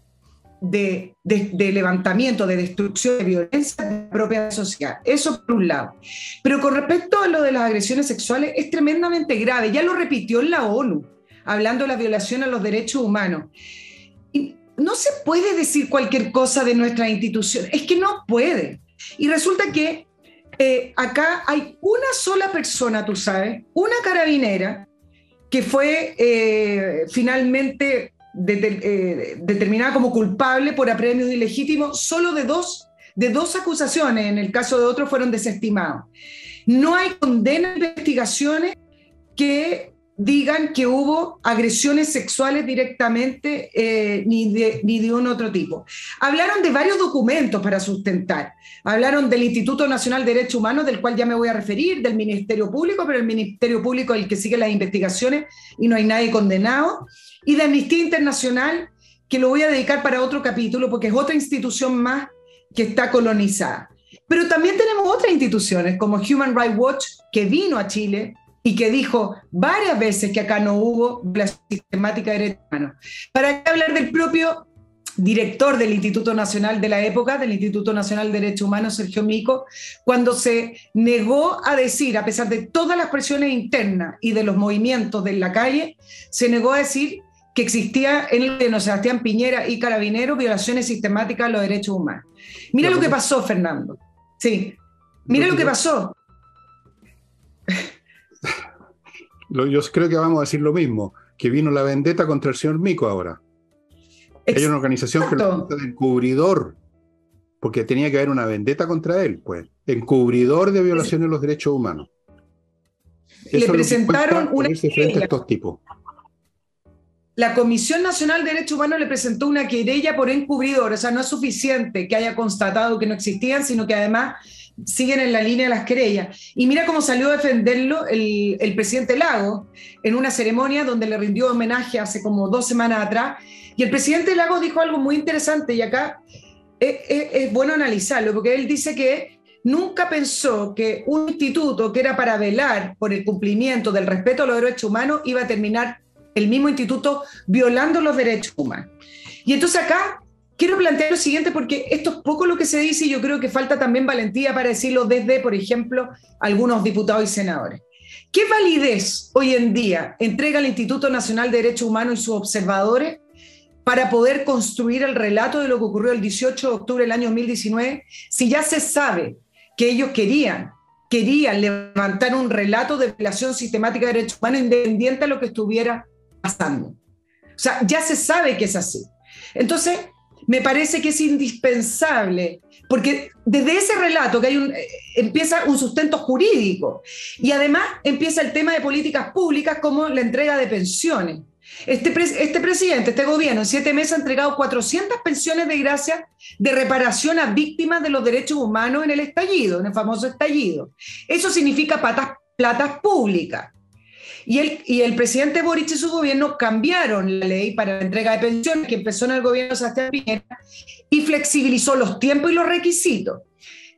de, levantamiento, de destrucción, de violencia de la propia sociedad. Eso por un lado. Pero con respecto a lo de las agresiones sexuales, es tremendamente grave. Ya lo repitió en la ONU, hablando de la violación a los derechos humanos. Y no se puede decir cualquier cosa de nuestra institución. Es que no puede. Y resulta que eh, acá hay una sola persona, tú sabes, una carabinera que fue eh, finalmente eh, determinada como culpable por apremios ilegítimos, solo de dos de dos acusaciones, en el caso de otro fueron desestimados. No hay condena en investigaciones que digan que hubo agresiones sexuales directamente eh, ni, de, ni de un otro tipo. Hablaron de varios documentos para sustentar. Hablaron del Instituto Nacional de Derechos Humanos, del cual ya me voy a referir, del Ministerio Público, pero el Ministerio Público es el que sigue las investigaciones y no hay nadie condenado, y de Amnistía Internacional, que lo voy a dedicar para otro capítulo, porque es otra institución más que está colonizada. Pero también tenemos otras instituciones como Human Rights Watch, que vino a Chile, y que dijo varias veces que acá no hubo la sistemática de derechos humanos. ¿Para qué hablar del propio director del Instituto Nacional de la época, del Instituto Nacional de Derechos Humanos, Sergio Mico, cuando se negó a decir, a pesar de todas las presiones internas y de los movimientos de la calle, se negó a decir que existía en el de Sebastián Piñera y Carabineros violaciones sistemáticas a los derechos humanos. Mira lo que pasó, Fernando. Sí, mira lo que pasó yo creo que vamos a decir lo mismo, que vino la vendetta contra el señor Mico ahora. Hay una organización que lo de encubridor, porque tenía que haber una vendetta contra él, pues, encubridor de violaciones de los derechos humanos. le presentaron una frente a estos tipos. La Comisión Nacional de Derechos Humanos le presentó una querella por encubridor, o sea, no es suficiente que haya constatado que no existían, sino que además siguen en la línea de las querellas. Y mira cómo salió a defenderlo el, presidente Lago en una ceremonia donde le rindió homenaje hace como dos semanas atrás. Y el presidente Lago dijo algo muy interesante y acá es, bueno analizarlo, porque él dice que nunca pensó que un instituto que era para velar por el cumplimiento del respeto a los derechos humanos iba a terminar el mismo instituto violando los derechos humanos. Y entonces acá quiero plantear lo siguiente porque esto es poco lo que se dice y yo creo que falta también valentía para decirlo desde, por ejemplo, algunos diputados y senadores. ¿Qué validez hoy en día entrega el Instituto Nacional de Derechos Humanos y sus observadores para poder construir el relato de lo que ocurrió el 18 de octubre del año 2019 si ya se sabe que ellos querían querían levantar un relato de violación sistemática de derechos humanos independiente de lo que estuviera pasando. O sea, ya se sabe que es así. Entonces, me parece que es indispensable, porque desde ese relato que hay un, eh, empieza un sustento jurídico y además empieza el tema de políticas públicas como la entrega de pensiones. Este, este presidente, este gobierno, en siete meses ha entregado 400 pensiones de gracia de reparación a víctimas de los derechos humanos en el estallido, en el famoso estallido. Eso significa patas, platas públicas. Y el, presidente Boric y su gobierno cambiaron la ley para la entrega de pensiones que empezó en el gobierno de Sebastián Piñera y flexibilizó los tiempos y los requisitos.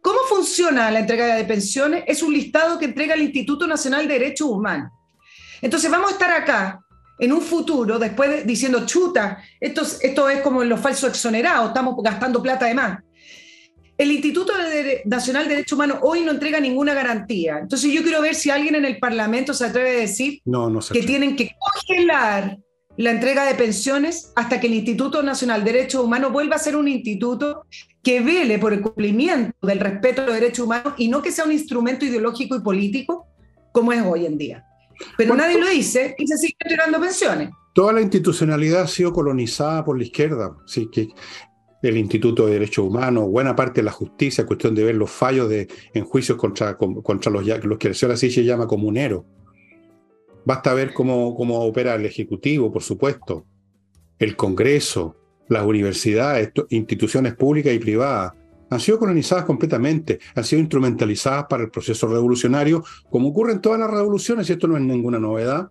¿Cómo funciona la entrega de pensiones? Es un listado que entrega el Instituto Nacional de Derechos Humanos. Entonces vamos a estar acá en un futuro, después diciendo, chuta, esto, esto es como los falsos exonerados, estamos gastando plata de más el Instituto Nacional de Derechos Humanos hoy no entrega ninguna garantía. Entonces yo quiero ver si alguien en el Parlamento se atreve a decir que tienen que congelar la entrega de pensiones hasta que el Instituto Nacional de Derechos Humanos vuelva a ser un instituto que vele por el cumplimiento del respeto a los derechos humanos y no que sea un instrumento ideológico y político como es hoy en día. Pero nadie lo dice y se sigue entregando pensiones. Toda la institucionalidad ha sido colonizada por la izquierda. Sí, que el Instituto de Derechos Humanos, buena parte de la justicia, cuestión de ver los fallos de, en juicios contra, contra los, los que el señor así se llama comunero. Basta ver cómo, cómo opera el Ejecutivo, por supuesto, el Congreso, las universidades, instituciones públicas y privadas. Han sido colonizadas completamente, han sido instrumentalizadas para el proceso revolucionario, como ocurre en todas las revoluciones, y esto no es ninguna novedad.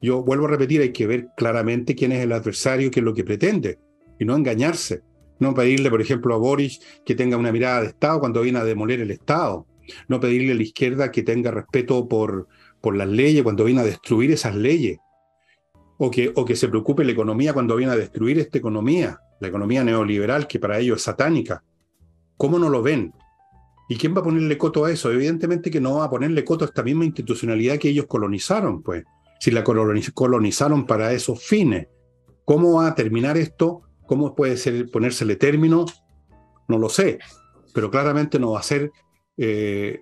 Yo vuelvo a repetir, hay que ver claramente quién es el adversario qué es lo que pretende y no engañarse. No pedirle, por ejemplo, a Boris que tenga una mirada de Estado cuando viene a demoler el Estado. No pedirle a la izquierda que tenga respeto por, por las leyes cuando viene a destruir esas leyes. O que, o que se preocupe la economía cuando viene a destruir esta economía, la economía neoliberal que para ellos es satánica. ¿Cómo no lo ven? ¿Y quién va a ponerle coto a eso? Evidentemente que no va a ponerle coto a esta misma institucionalidad que ellos colonizaron, pues. Si la colonizaron para esos fines. ¿Cómo va a terminar esto? ¿Cómo puede ser ponérsele término? No lo sé, pero claramente no va a ser... Eh,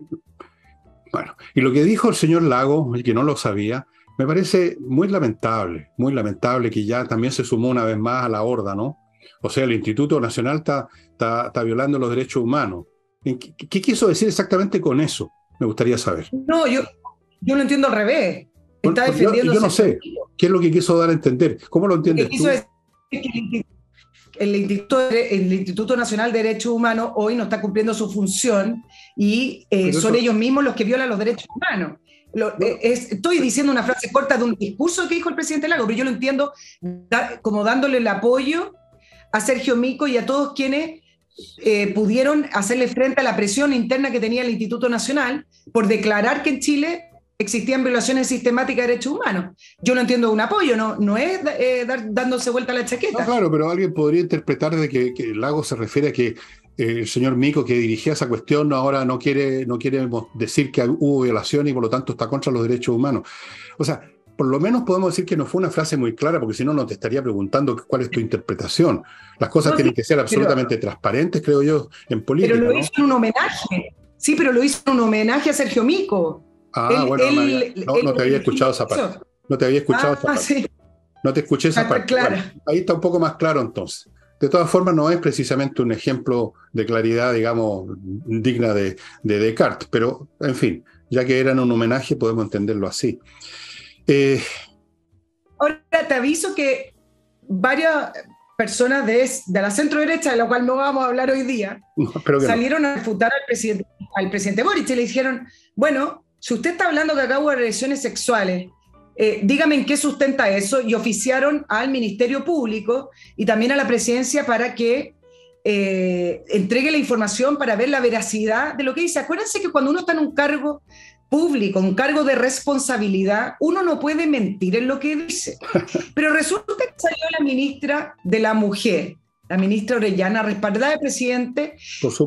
bueno, y lo que dijo el señor Lago, el que no lo sabía, me parece muy lamentable, muy lamentable que ya también se sumó una vez más a la horda, ¿no? O sea, el Instituto Nacional está, está, violando los derechos humanos. ¿Qué, quiso decir exactamente con eso? Me gustaría saber. No, yo, yo lo entiendo al revés. Está defendiendo. Yo, no sé. ¿Qué es lo que quiso dar a entender? ¿Cómo lo entiendes tú? el Instituto, el Instituto Nacional de Derechos Humanos hoy no está cumpliendo su función y eh, son ellos mismos los que violan los derechos humanos. Eh, estoy diciendo una frase corta de un discurso que dijo el presidente Lago, pero yo lo entiendo como dándole el apoyo a Sergio Mico y a todos quienes eh, pudieron hacerle frente a la presión interna que tenía el Instituto Nacional por declarar que en Chile existían violaciones sistemáticas de derechos humanos. Yo no entiendo un apoyo, no, no es eh, dándose vuelta la chaqueta. claro, pero alguien podría interpretar de que, que Lago se refiere a que eh, el señor Mico que dirigía esa cuestión ahora no quiere, no quiere decir que hubo violación y por lo tanto está contra los derechos humanos. O sea, por lo menos podemos decir que no fue una frase muy clara, porque si no, no te estaría preguntando cuál es tu interpretación. Las cosas tienen que ser absolutamente transparentes, creo yo, en política. Pero lo hizo en un homenaje. Sí, pero lo hizo en un homenaje a Sergio Mico. Ah, bueno, no, te había escuchado esa parte. No te había escuchado esa ah, parte. No te escuché esa parte. ahí está un poco más claro entonces. De todas formas, no es precisamente un ejemplo de claridad, digamos, digna de, de Descartes, pero en fin, ya que eran un homenaje, podemos entenderlo así. Eh, Ahora te aviso que varias personas de, de la centro derecha, de la cual no vamos a hablar hoy día, [laughs] salieron a refutar al presidente, al presidente Boric y le dijeron, bueno, si usted está hablando que acá hubo agresiones sexuales, eh, dígame en qué sustenta eso, y oficiaron al Ministerio Público y también a la presidencia para que eh, entregue la información para ver la veracidad de lo que dice. Acuérdense que cuando uno está en un cargo público, un cargo de responsabilidad, uno no puede mentir en lo que dice. [laughs] Pero resulta que salió la ministra de la Mujer, la ministra Orellana, respaldada del presidente,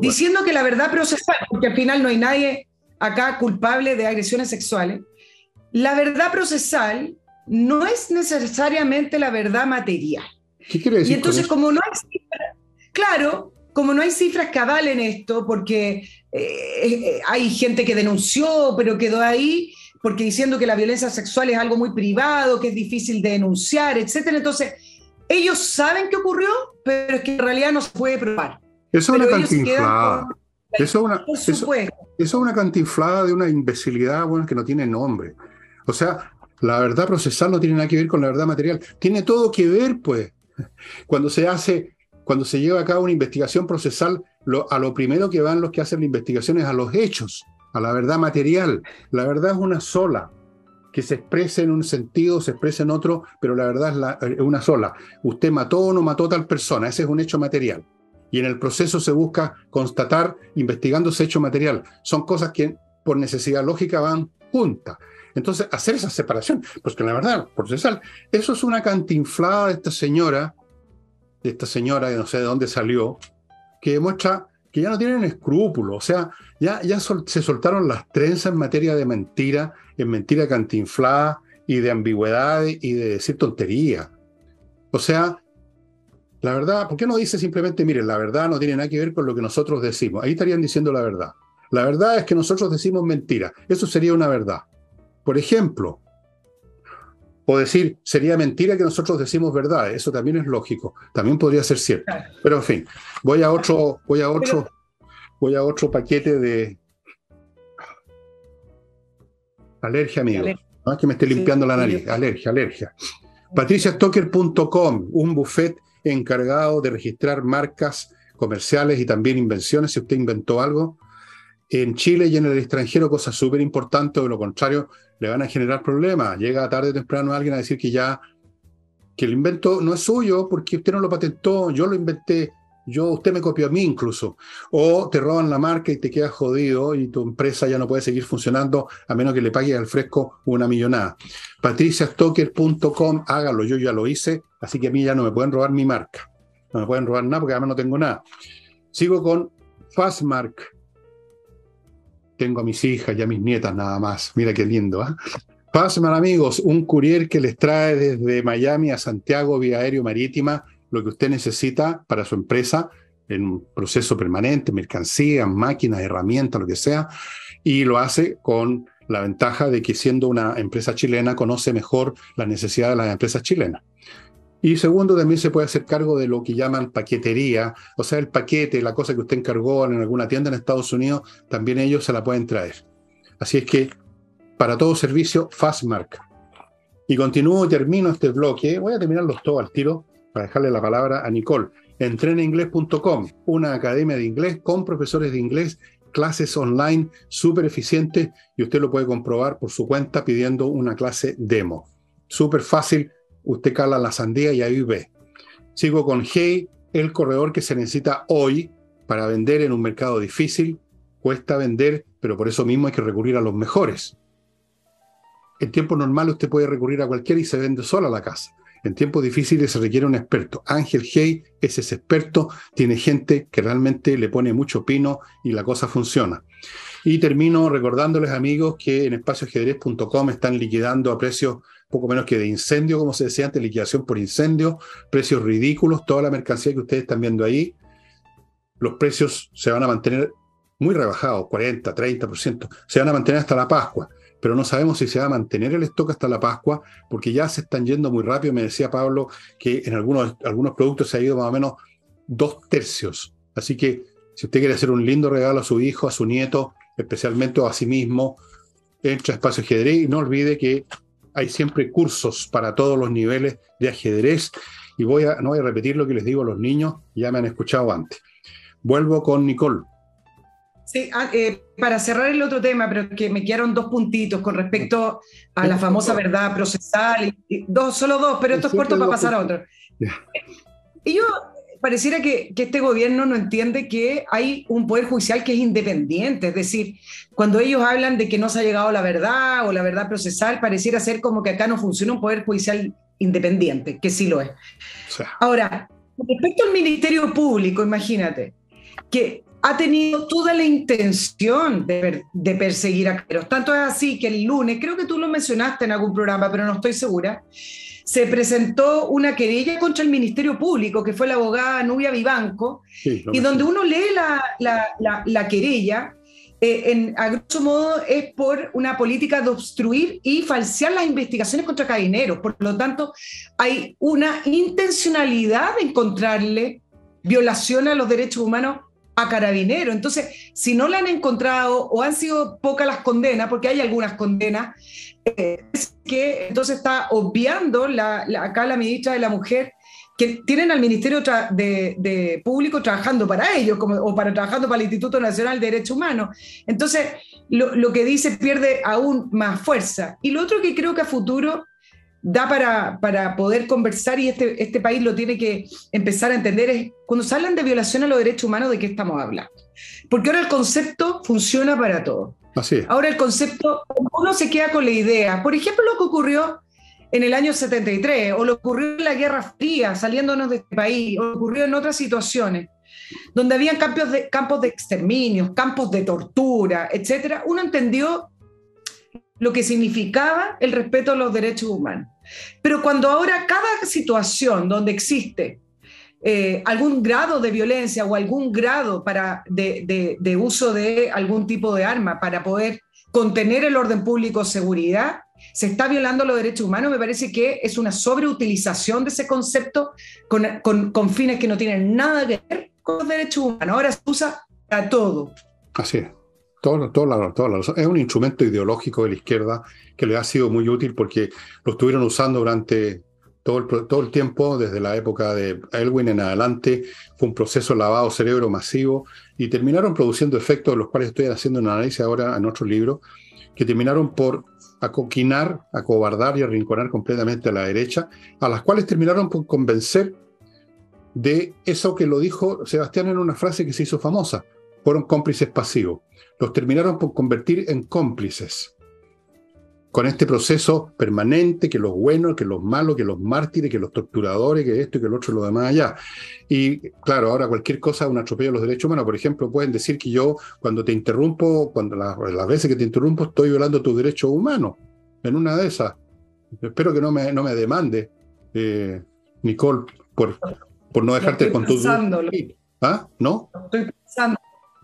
diciendo que la verdad procesal, porque al final no hay nadie acá culpable de agresiones sexuales, la verdad procesal no es necesariamente la verdad material. ¿Qué quiere decir? Y entonces, como no hay cifras, claro, como no hay cifras que avalen esto, porque eh, eh, hay gente que denunció, pero quedó ahí, porque diciendo que la violencia sexual es algo muy privado, que es difícil de denunciar, etcétera. Entonces, ellos saben que ocurrió, pero es que en realidad no se puede probar. Eso es una cantinflada. Eso es una, eso, es una cantinflada de una imbecilidad bueno, que no tiene nombre. O sea, la verdad procesal no tiene nada que ver con la verdad material. Tiene todo que ver, pues. Cuando se hace, cuando se lleva a cabo una investigación procesal, a lo primero que van los que hacen la investigación es a los hechos, a la verdad material. La verdad es una sola, que se exprese en un sentido, se exprese en otro, pero la verdad es, es una sola. Usted mató o no mató a tal persona, ese es un hecho material y en el proceso se busca constatar investigando ese hecho material. Son cosas que por necesidad lógica van juntas. Entonces, hacer esa separación, pues que la verdad, procesal, eso es una cantinflada de esta señora, de esta señora, no sé de dónde salió, que demuestra que ya no tienen escrúpulos, o sea, ya, ya se soltaron las trenzas en materia de mentira, en mentira cantinflada y de ambigüedad y de decir tontería. O sea, la verdad, ¿por qué no dice simplemente, miren, la verdad no tiene nada que ver con lo que nosotros decimos? Ahí estarían diciendo la verdad. La verdad es que nosotros decimos mentira. Eso sería una verdad. Por ejemplo, o decir, sería mentira que nosotros decimos verdad. Eso también es lógico. También podría ser cierto. Pero en fin, voy a otro, voy a otro, voy a otro paquete de alergia, amigo. No es que me esté limpiando la nariz. Alergia, alergia. patriciastocker.com, un buffet encargado de registrar marcas comerciales y también invenciones, si usted inventó algo, en Chile y en el extranjero, cosas súper importantes, de lo contrario, le van a generar problemas. Llega tarde o temprano alguien a decir que ya, que el invento no es suyo porque usted no lo patentó, yo lo inventé, yo, usted me copió a mí incluso. O te roban la marca y te quedas jodido y tu empresa ya no puede seguir funcionando a menos que le pague al fresco una millonada. patriciastocker.com, hágalo, yo ya lo hice, así que a mí ya no me pueden robar mi marca. No me pueden robar nada porque además no tengo nada. Sigo con Fastmark. Tengo a mis hijas y a mis nietas nada más. Mira qué lindo. ¿eh? Fastmark, amigos, un courier que les trae desde Miami a Santiago vía aéreo marítima lo que usted necesita para su empresa en un proceso permanente, mercancías, máquinas, herramientas, lo que sea, y lo hace con la ventaja de que siendo una empresa chilena conoce mejor las necesidades de las empresas chilenas. Y segundo, también se puede hacer cargo de lo que llaman paquetería, o sea, el paquete, la cosa que usted encargó en alguna tienda en Estados Unidos, también ellos se la pueden traer. Así es que para todo servicio, Fastmark. Y continúo termino este bloque. Voy a terminarlos todos al tiro para dejarle la palabra a Nicole. Entrenainglés.com, una academia de inglés con profesores de inglés, clases online súper eficientes y usted lo puede comprobar por su cuenta pidiendo una clase demo. Súper fácil, usted cala la sandía y ahí ve. Sigo con Hey, el corredor que se necesita hoy para vender en un mercado difícil. Cuesta vender, pero por eso mismo hay que recurrir a los mejores. En tiempo normal usted puede recurrir a cualquiera y se vende sola la casa. En tiempos difíciles se requiere un experto. Ángel Hey es ese experto, tiene gente que realmente le pone mucho pino y la cosa funciona. Y termino recordándoles, amigos, que en espacioajedrez.com están liquidando a precios poco menos que de incendio, como se decía antes, liquidación por incendio, precios ridículos, toda la mercancía que ustedes están viendo ahí. Los precios se van a mantener muy rebajados, 40, 30%, se van a mantener hasta la Pascua pero no sabemos si se va a mantener el stock hasta la Pascua, porque ya se están yendo muy rápido. Me decía Pablo que en algunos, algunos productos se ha ido más o menos dos tercios. Así que si usted quiere hacer un lindo regalo a su hijo, a su nieto, especialmente o a sí mismo, entre a Espacio Ajedrez y no olvide que hay siempre cursos para todos los niveles de ajedrez. Y voy a, no voy a repetir lo que les digo a los niños, ya me han escuchado antes. Vuelvo con Nicole. Sí, ah, eh, para cerrar el otro tema, pero que me quedaron dos puntitos con respecto a la famosa verdad procesal, y, dos, solo dos, pero esto es corto para pasar a otro. Y yo pareciera que, que, este gobierno no entiende que hay un poder judicial que es independiente, es decir, cuando ellos hablan de que no se ha llegado a la verdad o la verdad procesal, pareciera ser como que acá no funciona un poder judicial independiente, que sí lo es. Ahora, respecto al Ministerio Público, imagínate, que ha tenido toda la intención de, perseguir a Queiroz. Tanto es así que el lunes, creo que tú lo mencionaste en algún programa, pero no estoy segura, se presentó una querella contra el Ministerio Público, que fue la abogada Nubia Vivanco, y donde uno lee la, querella, eh, en, a grosso modo es por una política de obstruir y falsear las investigaciones contra carabineros. Por lo tanto, hay una intencionalidad de encontrarle violación a los derechos humanos a carabinero. Entonces, si no la han encontrado o han sido pocas las condenas, porque hay algunas condenas, eh, es que entonces está obviando la, acá la ministra de la Mujer que tienen al Ministerio de, Público trabajando para ellos como, o para trabajando para el Instituto Nacional de Derechos Humanos. Entonces, lo, lo que dice pierde aún más fuerza. Y lo otro que creo que a futuro da para, para, poder conversar y este, este país lo tiene que empezar a entender es cuando se hablan de violación a los derechos humanos, ¿de qué estamos hablando? Porque ahora el concepto funciona para todo. Así Ahora el concepto, uno se queda con la idea. Por ejemplo, lo que ocurrió en el año 73, o lo que ocurrió en la Guerra Fría, saliéndonos de este país, o lo que ocurrió en otras situaciones, donde había campos de, campos de exterminios, campos de tortura, etc. Uno entendió lo que significaba el respeto a los derechos humanos. Pero cuando ahora cada situación donde existe eh, algún grado de violencia o algún grado para de, uso de algún tipo de arma para poder contener el orden público o seguridad, se está violando los derechos humanos, me parece que es una sobreutilización de ese concepto con, con fines que no tienen nada que ver con los derechos humanos. Ahora se usa para todo. Así es. Es un instrumento ideológico de la izquierda que le ha sido muy útil porque lo estuvieron usando durante todo el, todo el tiempo, desde la época de Elwin en adelante. Fue un proceso lavado cerebro masivo y terminaron produciendo efectos de los cuales estoy haciendo un análisis ahora en otro libro, que terminaron por acoquinar, acobardar y arrinconar completamente a la derecha, a las cuales terminaron por convencer de eso que lo dijo Sebastián en una frase que se hizo famosa, fueron cómplices pasivos los terminaron por convertir en cómplices con este proceso permanente, que los buenos, que los malos, que los mártires, que los torturadores, que esto y que el otro y lo demás allá. Y claro, ahora cualquier cosa es un atropello a los derechos humanos. Por ejemplo, pueden decir que yo cuando te interrumpo, cuando las, veces que te interrumpo, estoy violando tus derechos humanos. En una de esas. Espero que no me, no me demande, eh, Nicole, por, por no dejarte con tu... ¿Ah? ¿No? Estoy pensando.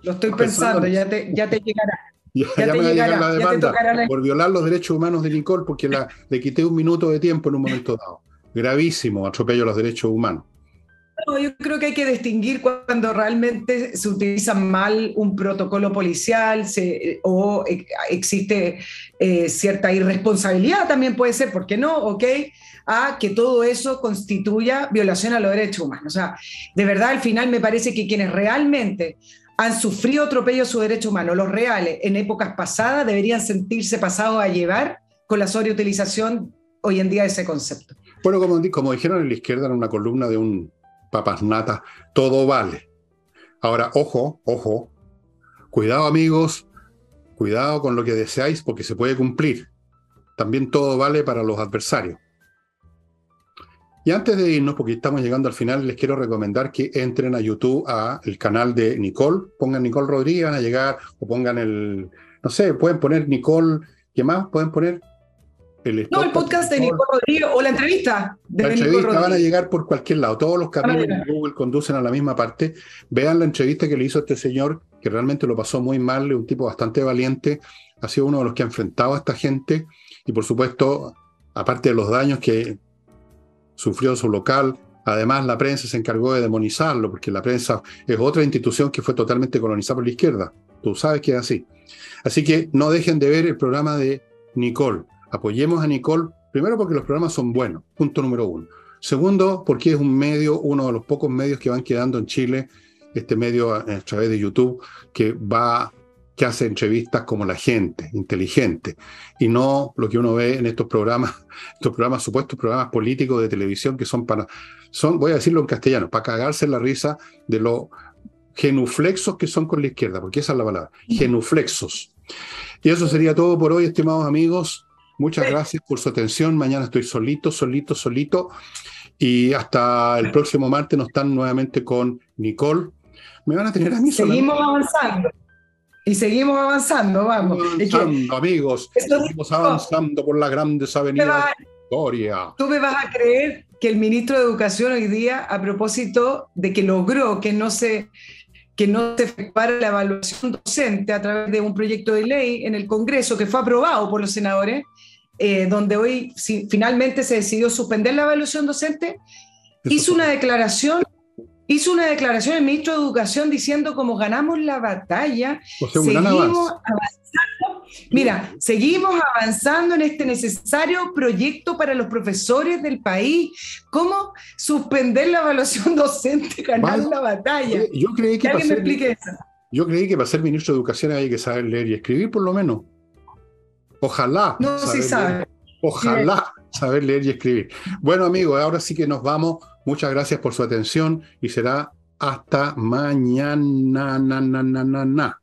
Lo estoy pensando, ya te, ya te llegará. [laughs] Ya, te me llegará, la demanda por violar los derechos humanos de Nicole porque la, le quité un minuto de tiempo en un momento dado. gravísimo atropello a los derechos humanos. No, yo creo que hay que distinguir cuando realmente se utiliza mal un protocolo policial o existe eh, cierta irresponsabilidad, también puede ser, ¿por qué no? Ok, a que todo eso constituya violación a los derechos humanos. O sea, de verdad, al final me parece que quienes realmente han sufrido atropello a sus derechos humanos, los reales, en épocas pasadas, deberían sentirse pasados a llevar con la sobreutilización hoy en día de ese concepto. Bueno, como, como dijeron en la izquierda en una columna de un papas natas, todo vale. Ahora, ojo, ojo, cuidado amigos, cuidado con lo que deseáis porque se puede cumplir. También todo vale para los adversarios. Y antes de irnos, porque estamos llegando al final, les quiero recomendar que entren a YouTube, a el canal de Nicole, pongan Nicole Rodríguez, van a llegar, o pongan el, no sé, pueden poner Nicole, ¿qué más? Pueden poner no, el podcast de Nicole Rodríguez o la entrevista de La entrevista van a llegar por cualquier lado. Todos los caminos de Google conducen a la misma parte. Vean la entrevista que le hizo este señor, que realmente lo pasó muy mal, un tipo bastante valiente. Ha sido uno de los que ha enfrentado a esta gente. Y por supuesto, aparte de los daños que sufrió su local, además la prensa se encargó de demonizarlo, porque la prensa es otra institución que fue totalmente colonizada por la izquierda. Tú sabes que es así. Así que no dejen de ver el programa de Nicole Apoyemos a Nicole, primero porque los programas son buenos, punto número uno. Segundo, porque es un medio, uno de los pocos medios que van quedando en Chile, este medio a, través de YouTube, que va, que hace entrevistas como la gente, inteligente, y no lo que uno ve en estos programas, [laughs] estos programas, supuestos programas políticos de televisión que son para, son, voy a decirlo en castellano, para cagarse la risa de los genuflexos que son con la izquierda, porque esa es la palabra, genuflexos. Y eso sería todo por hoy, estimados amigos. Muchas gracias por su atención. Mañana estoy solito, solito, solito. Y hasta el próximo martes nos están nuevamente con Nicole. Me van a tener a mí Seguimos avanzando. Y seguimos avanzando, vamos. Avanzando, amigos. Seguimos avanzando por las grandes avenidas de historia. Tú me vas a creer que el ministro de Educación hoy día, a propósito de que logró que no se que no se efectuara la evaluación docente a través de un proyecto de ley en el Congreso que fue aprobado por los senadores, eh, donde hoy finalmente se decidió suspender la evaluación docente, hizo una declaración, hizo una declaración el ministro de Educación diciendo como ganamos la batalla, seguimos avanzando, mira, seguimos avanzando en este necesario proyecto para los profesores del país, cómo suspender la evaluación [laughs] docente, ganar la batalla. Yo creí que, para ser, yo creí que para ser ministro de Educación hay que saber leer y escribir por lo menos. Ojalá. No se sabe. ojalá saber leer y escribir. Bueno, amigos, ahora sí que nos vamos. Muchas gracias por su atención y será hasta mañana. Na, na, na,